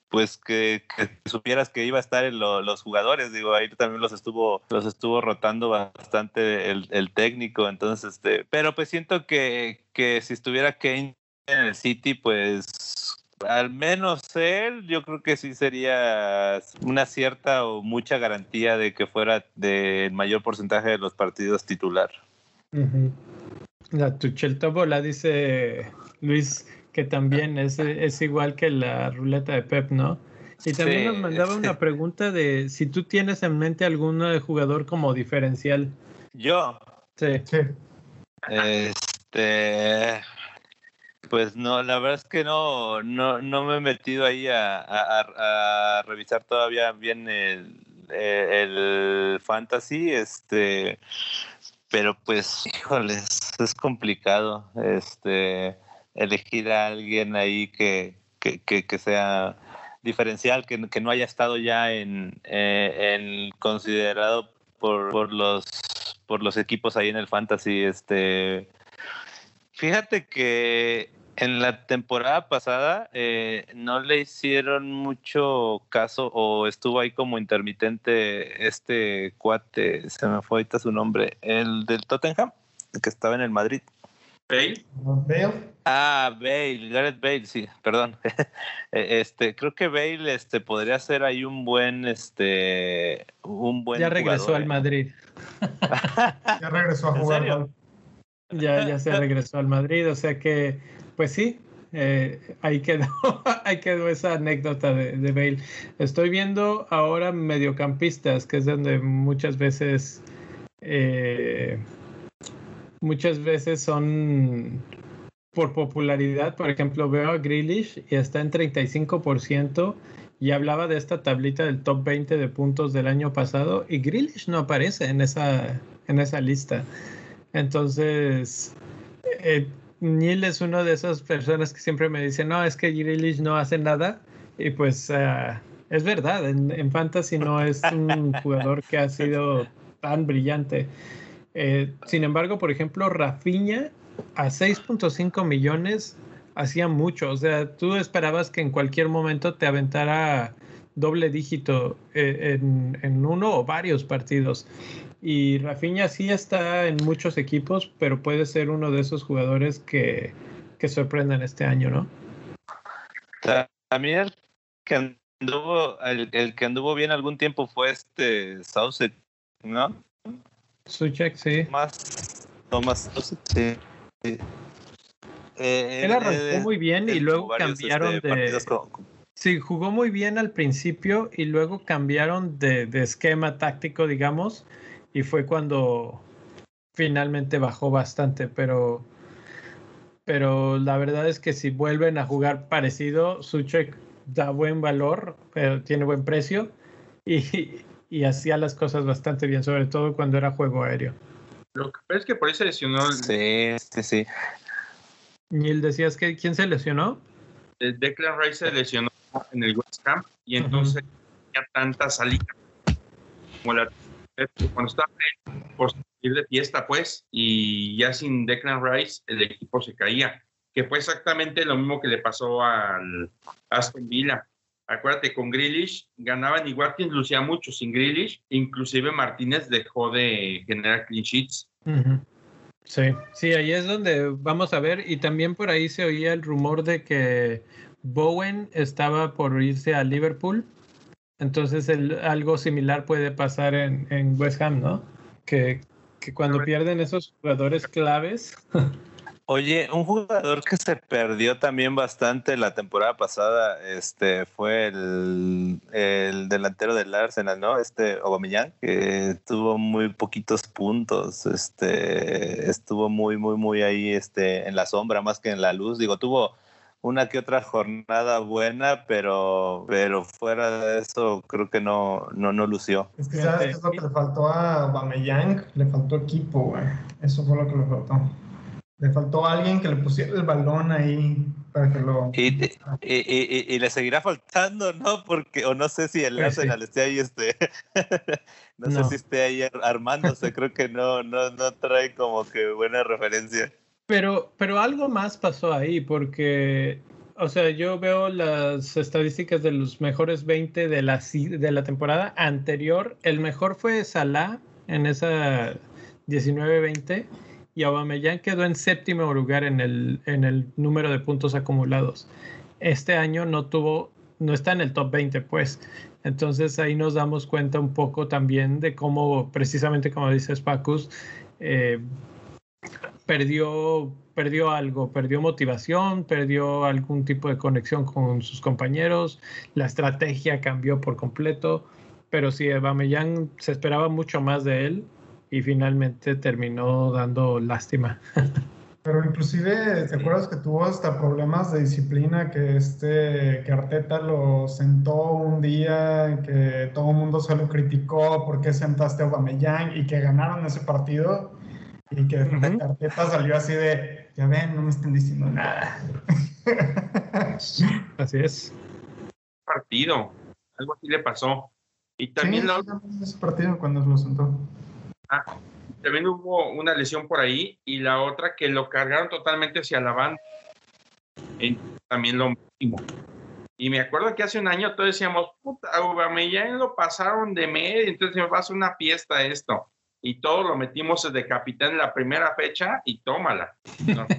pues que, supieras que iba a estar en lo, los jugadores, digo, ahí también los estuvo, los estuvo rotando bastante el, el, técnico, entonces, este, pero pues siento que, que si estuviera Kane en el City, pues al menos él, yo creo que sí sería una cierta o mucha garantía de que fuera del mayor porcentaje de los partidos titular. Uh -huh. La Tuchel Tobola dice Luis que también es, es igual que la ruleta de Pep, ¿no? Y también sí, nos mandaba sí. una pregunta de si tú tienes en mente algún jugador como diferencial. Yo. Sí. Sí. Este. Pues no, la verdad es que no, no, no me he metido ahí a, revisar todavía bien el, el, fantasy, este, pero pues, híjoles, es complicado, este, elegir a alguien ahí que, que, que, sea diferencial, que, que, no haya estado ya eh, en considerado por, por los por los equipos ahí en el fantasy, este, Fíjate que en la temporada pasada eh, no le hicieron mucho caso o estuvo ahí como intermitente este cuate, se me fue ahorita su nombre, el del Tottenham, que estaba en el Madrid. ¿Bale? ¿Bale? Ah, Bale, Gareth Bale, sí, perdón. este, creo que Bale este, podría ser ahí un buen, este, un buen Ya regresó jugador, al Madrid. ya regresó a jugar. Ya, ya se regresó al Madrid, o sea que, pues sí, eh, ahí, quedó, ahí quedó esa anécdota de, Bale. Estoy viendo ahora mediocampistas, que es donde muchas veces, eh, muchas veces son por popularidad. Por ejemplo, veo a Grealish y está en 35% y hablaba de esta tablita del top 20 de puntos del año pasado y Grealish no aparece en esa, en esa lista. Entonces, eh, Neil es una de esas personas que siempre me dice, no, es que Grealish no hace nada. Y pues uh, es verdad, en, en, Fantasy no es un jugador que ha sido tan brillante. Eh, sin embargo, por ejemplo, Rafinha a 6.5 millones hacía mucho. O sea, tú esperabas que en cualquier momento te aventara doble dígito eh, en, en uno o varios partidos. Y Rafinha sí está en muchos equipos, pero puede ser uno de esos jugadores que, que sorprendan este año, ¿no? También el que anduvo, el, el que anduvo bien algún tiempo fue este Sauce, ¿no? Suchek, sí. Más Thomas Sauce, sí. sí. Eh, él arrancó eh, muy bien y luego cambiaron este, de... Con... Sí, jugó muy bien al principio y luego cambiaron de, de esquema táctico, digamos, y fue cuando finalmente bajó bastante, pero pero la verdad es que si vuelven a jugar parecido, Suchek da buen valor, pero tiene buen precio y, y hacía las cosas bastante bien, sobre todo cuando era juego aéreo. Lo que pasa es que por ahí se lesionó. Sí, sí, sí. Neil, decías que quién se lesionó? El Declan Rice se lesionó en el West Ham y entonces uh -huh. tenía tanta salida como la cuando por ir de fiesta, pues, y ya sin Declan Rice, el equipo se caía, que fue exactamente lo mismo que le pasó al Aston Villa. Acuérdate, con Grealish ganaban y Watkins lucía mucho sin Grealish, inclusive Martínez dejó de generar clean sheets. Sí, sí, ahí es donde vamos a ver, y también por ahí se oía el rumor de que Bowen estaba por irse a Liverpool entonces el, algo similar puede pasar en, en West Ham, ¿no? Que, que cuando pierden esos jugadores claves, Oye, un jugador que se perdió también bastante la temporada pasada, este, fue el, el delantero del Arsenal, ¿no? Este Aubameyang, que tuvo muy poquitos puntos, este, estuvo muy, muy, muy ahí, este, en la sombra más que en la luz. Digo, tuvo una que otra jornada buena, pero, pero fuera de eso creo que no, no, no lució. Es que sabes qué es lo que le faltó a Aubameyang, le faltó equipo, güey. Eso fue lo que le faltó. Le faltó alguien que le pusiera el balón ahí para que lo... Y, y, y, le seguirá faltando, ¿no? Porque, o no sé si el Arsenal esté ahí, este, no, no, sé si esté ahí armándose, creo que no, no, no trae como que buena referencia. Pero, pero algo más pasó ahí, porque, o sea, yo veo las estadísticas de los mejores 20 de la, de la temporada anterior. El mejor fue Salah en esa 19-20 y Aubameyang quedó en séptimo lugar en el, en el número de puntos acumulados. Este año no tuvo, no está en el top 20, pues. Entonces ahí nos damos cuenta un poco también de cómo, precisamente como dices Pacus, eh, perdió, perdió algo, perdió motivación, perdió algún tipo de conexión con sus compañeros, la estrategia cambió por completo, pero sí, Aubameyang se esperaba mucho más de él y finalmente terminó dando lástima. Pero inclusive, ¿te acuerdas que tuvo hasta problemas de disciplina? Que este, que Arteta lo sentó un día, que todo el mundo se lo criticó porque sentaste a Aubameyang y que ganaron ese partido y que uh Arteta salió así de, ya ven, no me están diciendo nada. así es. Partido, algo así le pasó. Y también sí, la... ese partido cuando lo sentó. Ah, también hubo una lesión por ahí y la otra que lo cargaron totalmente hacia la banda. Y también lo mismo. Y me acuerdo que hace un año todos decíamos, puta, ya lo pasaron de medio, entonces me va a hacer una fiesta esto. Y todo lo metimos de capitán en la primera fecha y tómala. ¿no?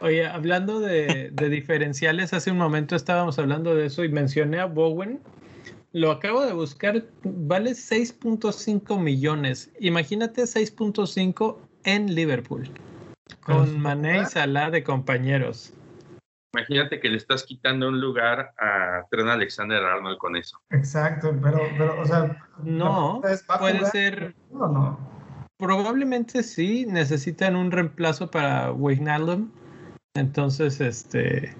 Oye, hablando de, de, diferenciales, hace un momento estábamos hablando de eso y mencioné a Bowen lo acabo de buscar, vale 6.5 millones. Imagínate 6.5 en Liverpool, con Mané y Salah de compañeros. Imagínate que le estás quitando un lugar a Tren Alexander Arnold con eso. Exacto, pero, pero o sea... No, puede ser... No? Probablemente sí, necesitan un reemplazo para Wijnaldum. Entonces, este,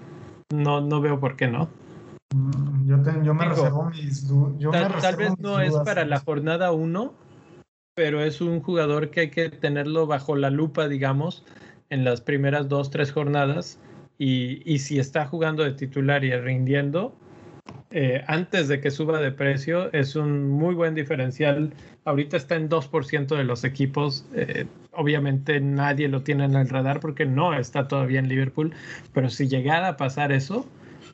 no, no veo por qué no. Mm, yo, te, yo me Digo, reservo mis yo tal, me reservo tal vez mis no es para la jornada 1, pero es un jugador que hay que tenerlo bajo la lupa, digamos, en las primeras dos, tres jornadas. Y, y si está jugando de titular y rindiendo, eh, antes de que suba de precio, es un muy buen diferencial. Ahorita está en 2% de los equipos. Eh, obviamente nadie lo tiene en el radar porque no está todavía en Liverpool, pero si llegara a pasar eso,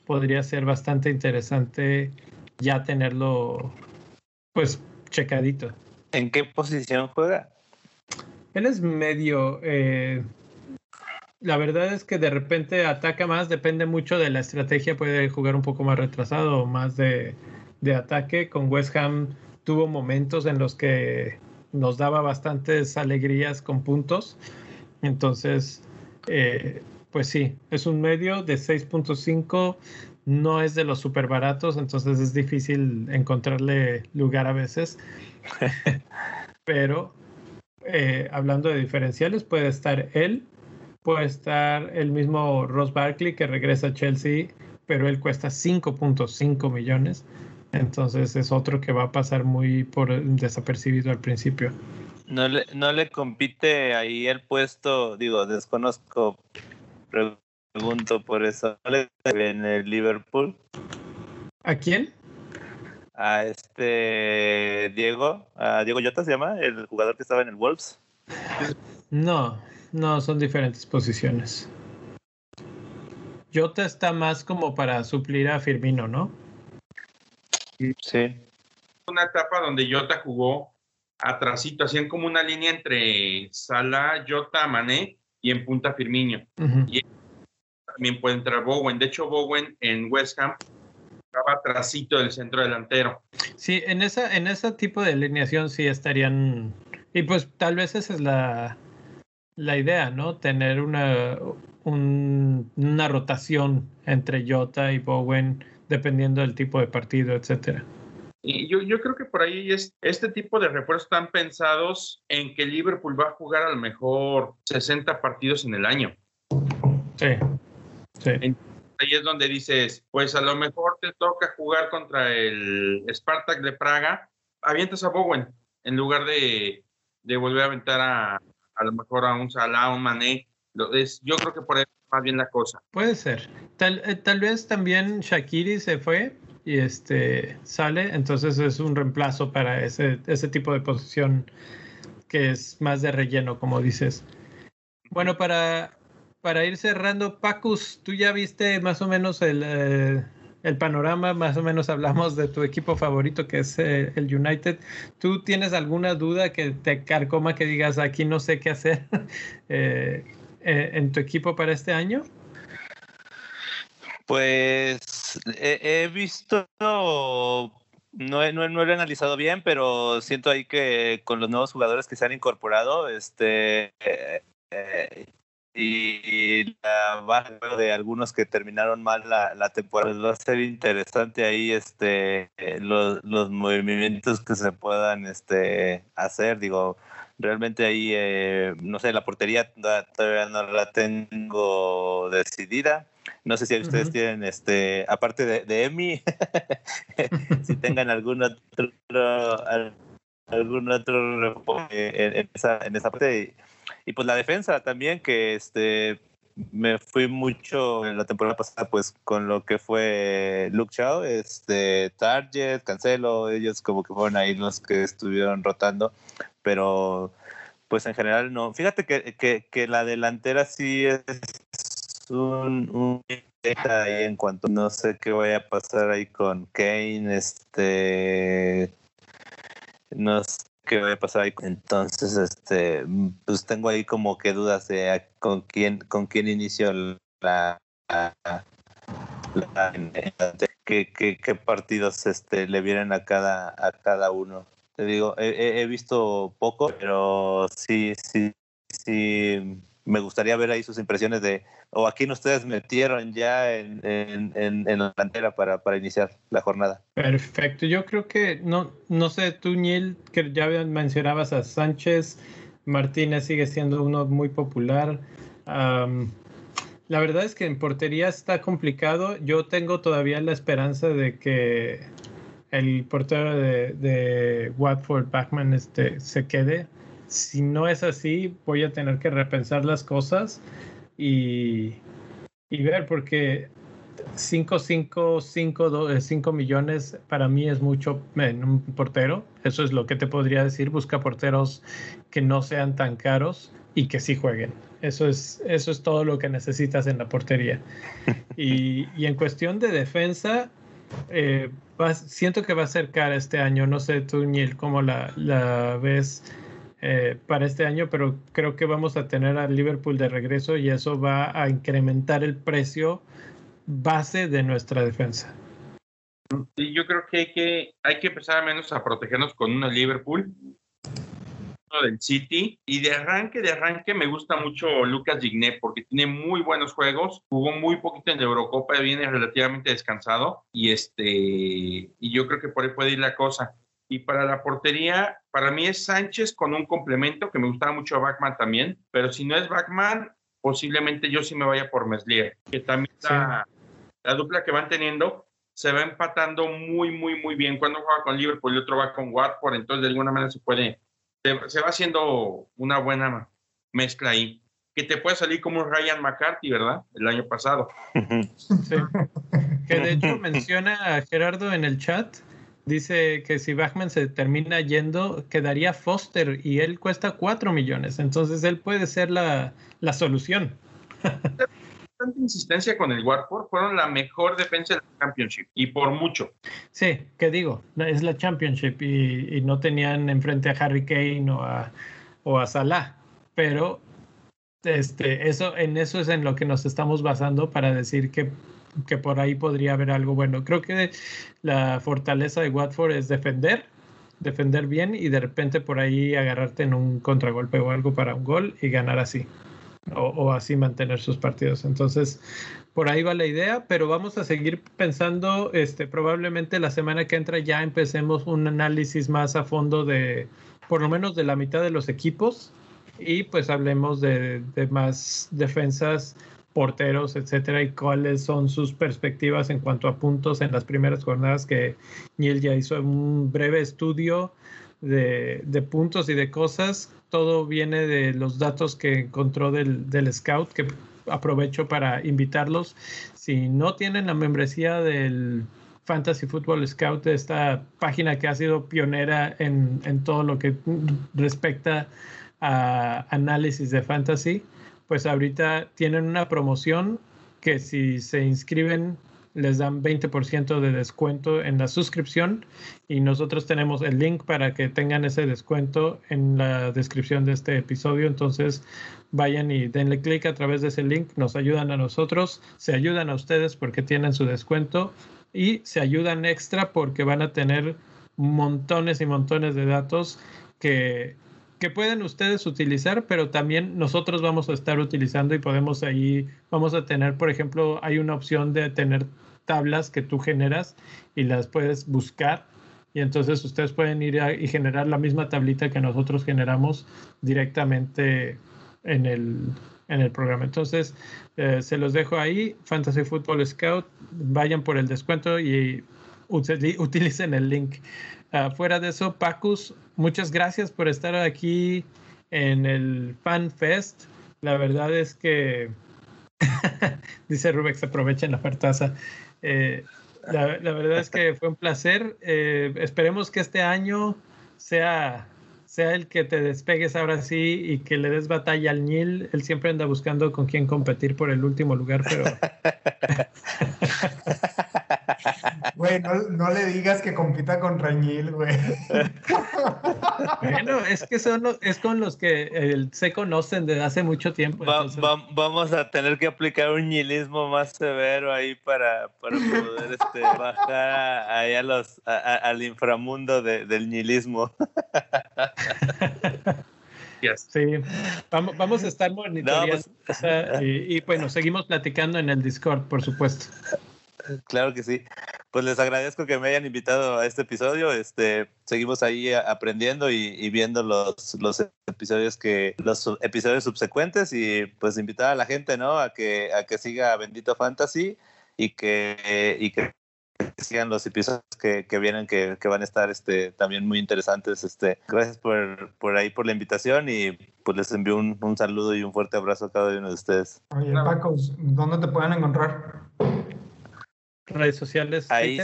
podría ser bastante interesante ya tenerlo pues checadito. ¿En qué posición juega? Él es medio... Eh, la verdad es que de repente ataca más, depende mucho de la estrategia, puede jugar un poco más retrasado o más de, de ataque. Con West Ham tuvo momentos en los que nos daba bastantes alegrías con puntos. Entonces, eh, pues sí, es un medio de 6.5, no es de los super baratos, entonces es difícil encontrarle lugar a veces. Pero eh, hablando de diferenciales, puede estar él, puede estar el mismo Ross Barkley que regresa a Chelsea, pero él cuesta 5.5 millones. Entonces es otro que va a pasar muy por desapercibido al principio. No le, no le compite ahí el puesto, digo, desconozco, pregunto por eso. ¿No le en el Liverpool? ¿A quién? A este Diego, a Diego Jota se llama, el jugador que estaba en el Wolves. No, no, son diferentes posiciones. Jota está más como para suplir a Firmino, ¿no? Sí. Una etapa donde Jota jugó atrasito, hacían como una línea entre Salah, Jota, Mané y en punta Firmino. Uh -huh. Y también puede entrar Bowen. De hecho, Bowen en West Ham estaba atrasito del centro delantero. Sí, en esa, en ese tipo de alineación sí estarían. Y pues tal vez esa es la, la idea, ¿no? Tener una, una rotación entre Jota y Bowen dependiendo del tipo de partido, etcétera. Y yo, yo creo que por ahí es, este tipo de refuerzos están pensados en que Liverpool va a jugar a lo mejor 60 partidos en el año. Sí, sí. ahí es donde dices, pues a lo mejor te toca jugar contra el Spartak de Praga, avientas a Bowen en lugar de, de volver a aventar a, a lo mejor a un Salah, un Mané. Es, yo creo que por ahí más bien la cosa. Puede ser. Tal, eh, tal vez también Shakiri se fue y este sale, entonces es un reemplazo para ese, ese tipo de posición que es más de relleno, como dices. Bueno, para, para ir cerrando, Pacus, tú ya viste más o menos el, eh, el panorama, más o menos hablamos de tu equipo favorito que es eh, el United. ¿Tú tienes alguna duda que te carcoma que digas aquí no sé qué hacer eh, en tu equipo para este año? Pues he, visto, no he, no, lo he analizado bien, pero siento ahí que con los nuevos jugadores que se han incorporado, este, eh, y la baja de algunos que terminaron mal la, la, temporada. Va a ser interesante ahí este, los, los movimientos que se puedan este, hacer. Digo, realmente ahí, eh, no sé, la portería todavía no la tengo decidida. No sé si ustedes tienen, este, aparte de, de Emi, si tengan algún otro, algún otro en, esa, en esa parte. Y, pues la defensa también, que este, me fui mucho en la temporada pasada, pues con lo que fue Luke Shaw, este, Target, Cancelo, ellos como que fueron ahí los que estuvieron rotando, pero pues en general no. Fíjate que, que, que la delantera sí es un, un ahí en cuanto no sé qué vaya a pasar ahí con Kane, este no sé qué a pasar ahí. Entonces, este, pues tengo ahí como que dudas de con quién, con quién inicio la, qué, qué, partidos este le vienen a cada a cada uno. Te digo, he, he visto poco, pero sí, sí, sí me gustaría ver ahí sus impresiones de, o aquí ustedes metieron ya en, en, en, la delantera para, para, iniciar la jornada. Perfecto, yo creo que, no, no sé, tú, Niel, que ya mencionabas a Sánchez, Martínez sigue siendo uno muy popular. la verdad es que en portería está complicado. Yo tengo todavía la esperanza de que el portero de, de Watford, Backman, este, se quede si no es así, voy a tener que repensar las cosas y, ver, porque 5, 5, 5 millones para mí es mucho en un portero. Eso es lo que te podría decir. Busca porteros que no sean tan caros y que sí jueguen. Eso es, eso es todo lo que necesitas en la portería. Y, en cuestión de defensa, eh, siento que va a ser cara este año. No sé tú, Niel, cómo la, la ves eh, para este año, pero creo que vamos a tener a Liverpool de regreso y eso va a incrementar el precio base de nuestra defensa. Sí, yo creo que hay que, hay que empezar al menos a protegernos con uno de Liverpool, uno del City, y de arranque, de arranque me gusta mucho Lucas Digné porque tiene muy buenos juegos, jugó muy poquito en la Eurocopa, viene relativamente descansado, y este, y yo creo que por ahí puede ir la cosa. Y para la portería, para mí es Sánchez con un complemento, que me gustaba mucho Backman también, pero si no es Backman, posiblemente yo sí me vaya por Meslier, que también la, dupla que van teniendo se va empatando muy, muy, muy bien. Cuando juega con Liverpool y otro va con Watford, entonces de alguna manera se puede, se, va haciendo una buena mezcla ahí. Que te puede salir como Ryan McCarthy, ¿verdad? El año pasado. Sí. Que de hecho menciona a Gerardo en el chat dice que si Bachman se termina yendo, quedaría Foster y él cuesta 4 millones. Entonces él puede ser la, la solución. Tanta insistencia con el Watford, fueron la mejor defensa del Championship y por mucho. Sí, ¿qué digo? Es la Championship y, y no tenían enfrente a Harry Kane o a, o a Salah, pero este, eso, en eso es en lo que nos estamos basando para decir que que por ahí podría haber algo bueno. Creo que la fortaleza de Watford es defender defender bien y de repente por ahí agarrarte en un contragolpe o algo para un gol y ganar así. O, así mantener sus partidos. Entonces, por ahí va la idea, pero vamos a seguir pensando, este, probablemente la semana que entra ya empecemos un análisis más a fondo de, por lo menos de la mitad de los equipos y pues hablemos de más defensas porteros, etcétera, y cuáles son sus perspectivas en cuanto a puntos en las primeras jornadas que Niel ya hizo un breve estudio de, puntos y de cosas. Todo viene de los datos que encontró del, del, Scout, que aprovecho para invitarlos. Si no tienen la membresía del Fantasy Football Scout, esta página que ha sido pionera en, en todo lo que respecta a análisis de fantasy, pues ahorita tienen una promoción que si se inscriben les dan 20% de descuento en la suscripción y nosotros tenemos el link para que tengan ese descuento en la descripción de este episodio. Entonces vayan y denle clic a través de ese link, nos ayudan a nosotros, se ayudan a ustedes porque tienen su descuento y se ayudan extra porque van a tener montones y montones de datos que que pueden ustedes utilizar, pero también nosotros vamos a estar utilizando y podemos ahí, vamos a tener, por ejemplo, hay una opción de tener tablas que tú generas y las puedes buscar y entonces ustedes pueden ir y generar la misma tablita que nosotros generamos directamente en el, en el programa. Entonces, eh, se los dejo ahí, Fantasy Football Scout, vayan por el descuento y utilicen el link. Uh, fuera de eso, Pacus, muchas gracias por estar aquí en el Fan Fest. La verdad es que, dice Rubex, aprovechen la ofertaza. Eh, la, la, verdad es que fue un placer. Eh, esperemos que este año sea, sea el que te despegues ahora sí y que le des batalla al Nil. Él siempre anda buscando con quién competir por el último lugar, pero... Güey, no, no, le digas que compita con Rañil, güey. Bueno, es que son los, es con los que eh, se conocen desde hace mucho tiempo. Va, va, vamos a tener que aplicar un ñilismo más severo ahí para, para poder este, bajar ahí a los, a, al inframundo de, del. Yes. Sí, vamos, vamos a estar monitoreando no, pues, y, y bueno, seguimos platicando en el Discord, por supuesto. Claro que sí. Pues les agradezco que me hayan invitado a este episodio. Este, seguimos ahí aprendiendo y, y, viendo los, los episodios que los episodios subsecuentes y pues invitar a la gente, ¿no? A que a que siga Bendito Fantasy y que y que sigan los episodios que, que vienen que, que, van a estar este también muy interesantes. Este, gracias por, por ahí por la invitación y pues les envío un, un saludo y un fuerte abrazo a cada uno de ustedes. Oye, Paco, ¿dónde te pueden encontrar? Redes sociales. Ahí,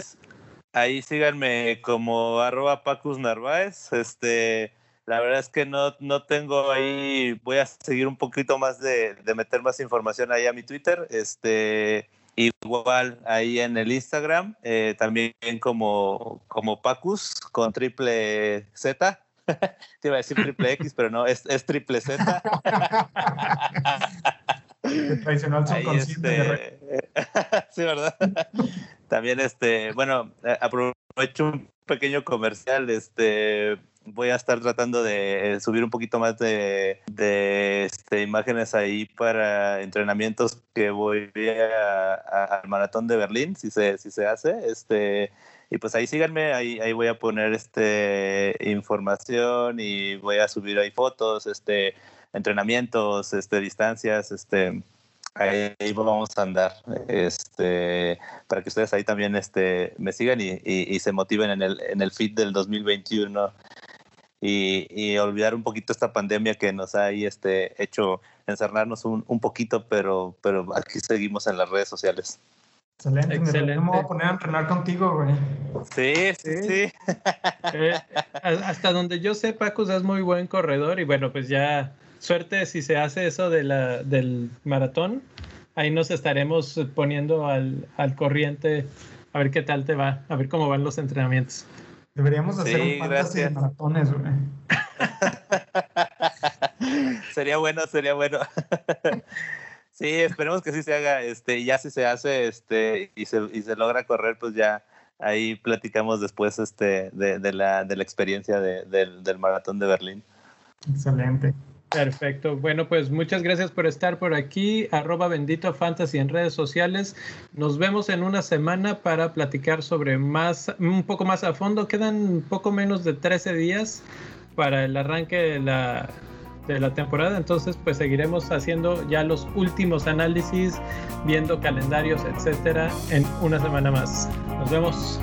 ahí síganme como arroba Pacus Narváez. Este, la verdad es que no, no tengo ahí, voy a seguir un poquito más de, de meter más información ahí a mi Twitter. Este, igual ahí en el Instagram, eh, también como, como Pacus con triple Z. Te iba a decir triple X, pero no, es, es triple Z. El tradicional subconsciente. Este... sí, ¿verdad? También, este, bueno, eh, aprovecho un pequeño comercial. Este, voy a estar tratando de subir un poquito más de, de este, imágenes ahí para entrenamientos que voy al maratón de Berlín, si se, si se hace. Este, y pues ahí síganme, ahí, ahí voy a poner este, información y voy a subir ahí fotos, este, entrenamientos, este, distancias, este, ahí, ahí, vamos a andar, este, para que ustedes ahí también este, me sigan y, y, y se motiven en el, en el feed del 2021 y, y, olvidar un poquito esta pandemia que nos ha ahí este, hecho encerrarnos un, un poquito, pero, pero aquí seguimos en las redes sociales. Excelente, Excelente. me voy a poner a entrenar contigo, güey. Sí, sí, sí. Eh, hasta donde yo sé, Paco es muy buen corredor y bueno, pues ya suerte si se hace eso de la, del maratón. Ahí nos estaremos poniendo al, al corriente a ver qué tal te va, a ver cómo van los entrenamientos. Deberíamos hacer sí, un fantasy de maratones, güey. sería bueno, sería bueno. sí, esperemos que sí se haga, este, ya si se hace, este, y se, y se logra correr, pues ya, ahí platicamos después este, de, la, de la experiencia del, del maratón de Berlín. Excelente. Perfecto. Bueno, pues muchas gracias por estar por aquí. Arroba bendito fantasy en redes sociales. Nos vemos en una semana para platicar sobre más, un poco más a fondo. Quedan poco menos de 13 días para el arranque de la, de la temporada. Entonces, pues seguiremos haciendo ya los últimos análisis, viendo calendarios, etcétera, en una semana más. Nos vemos.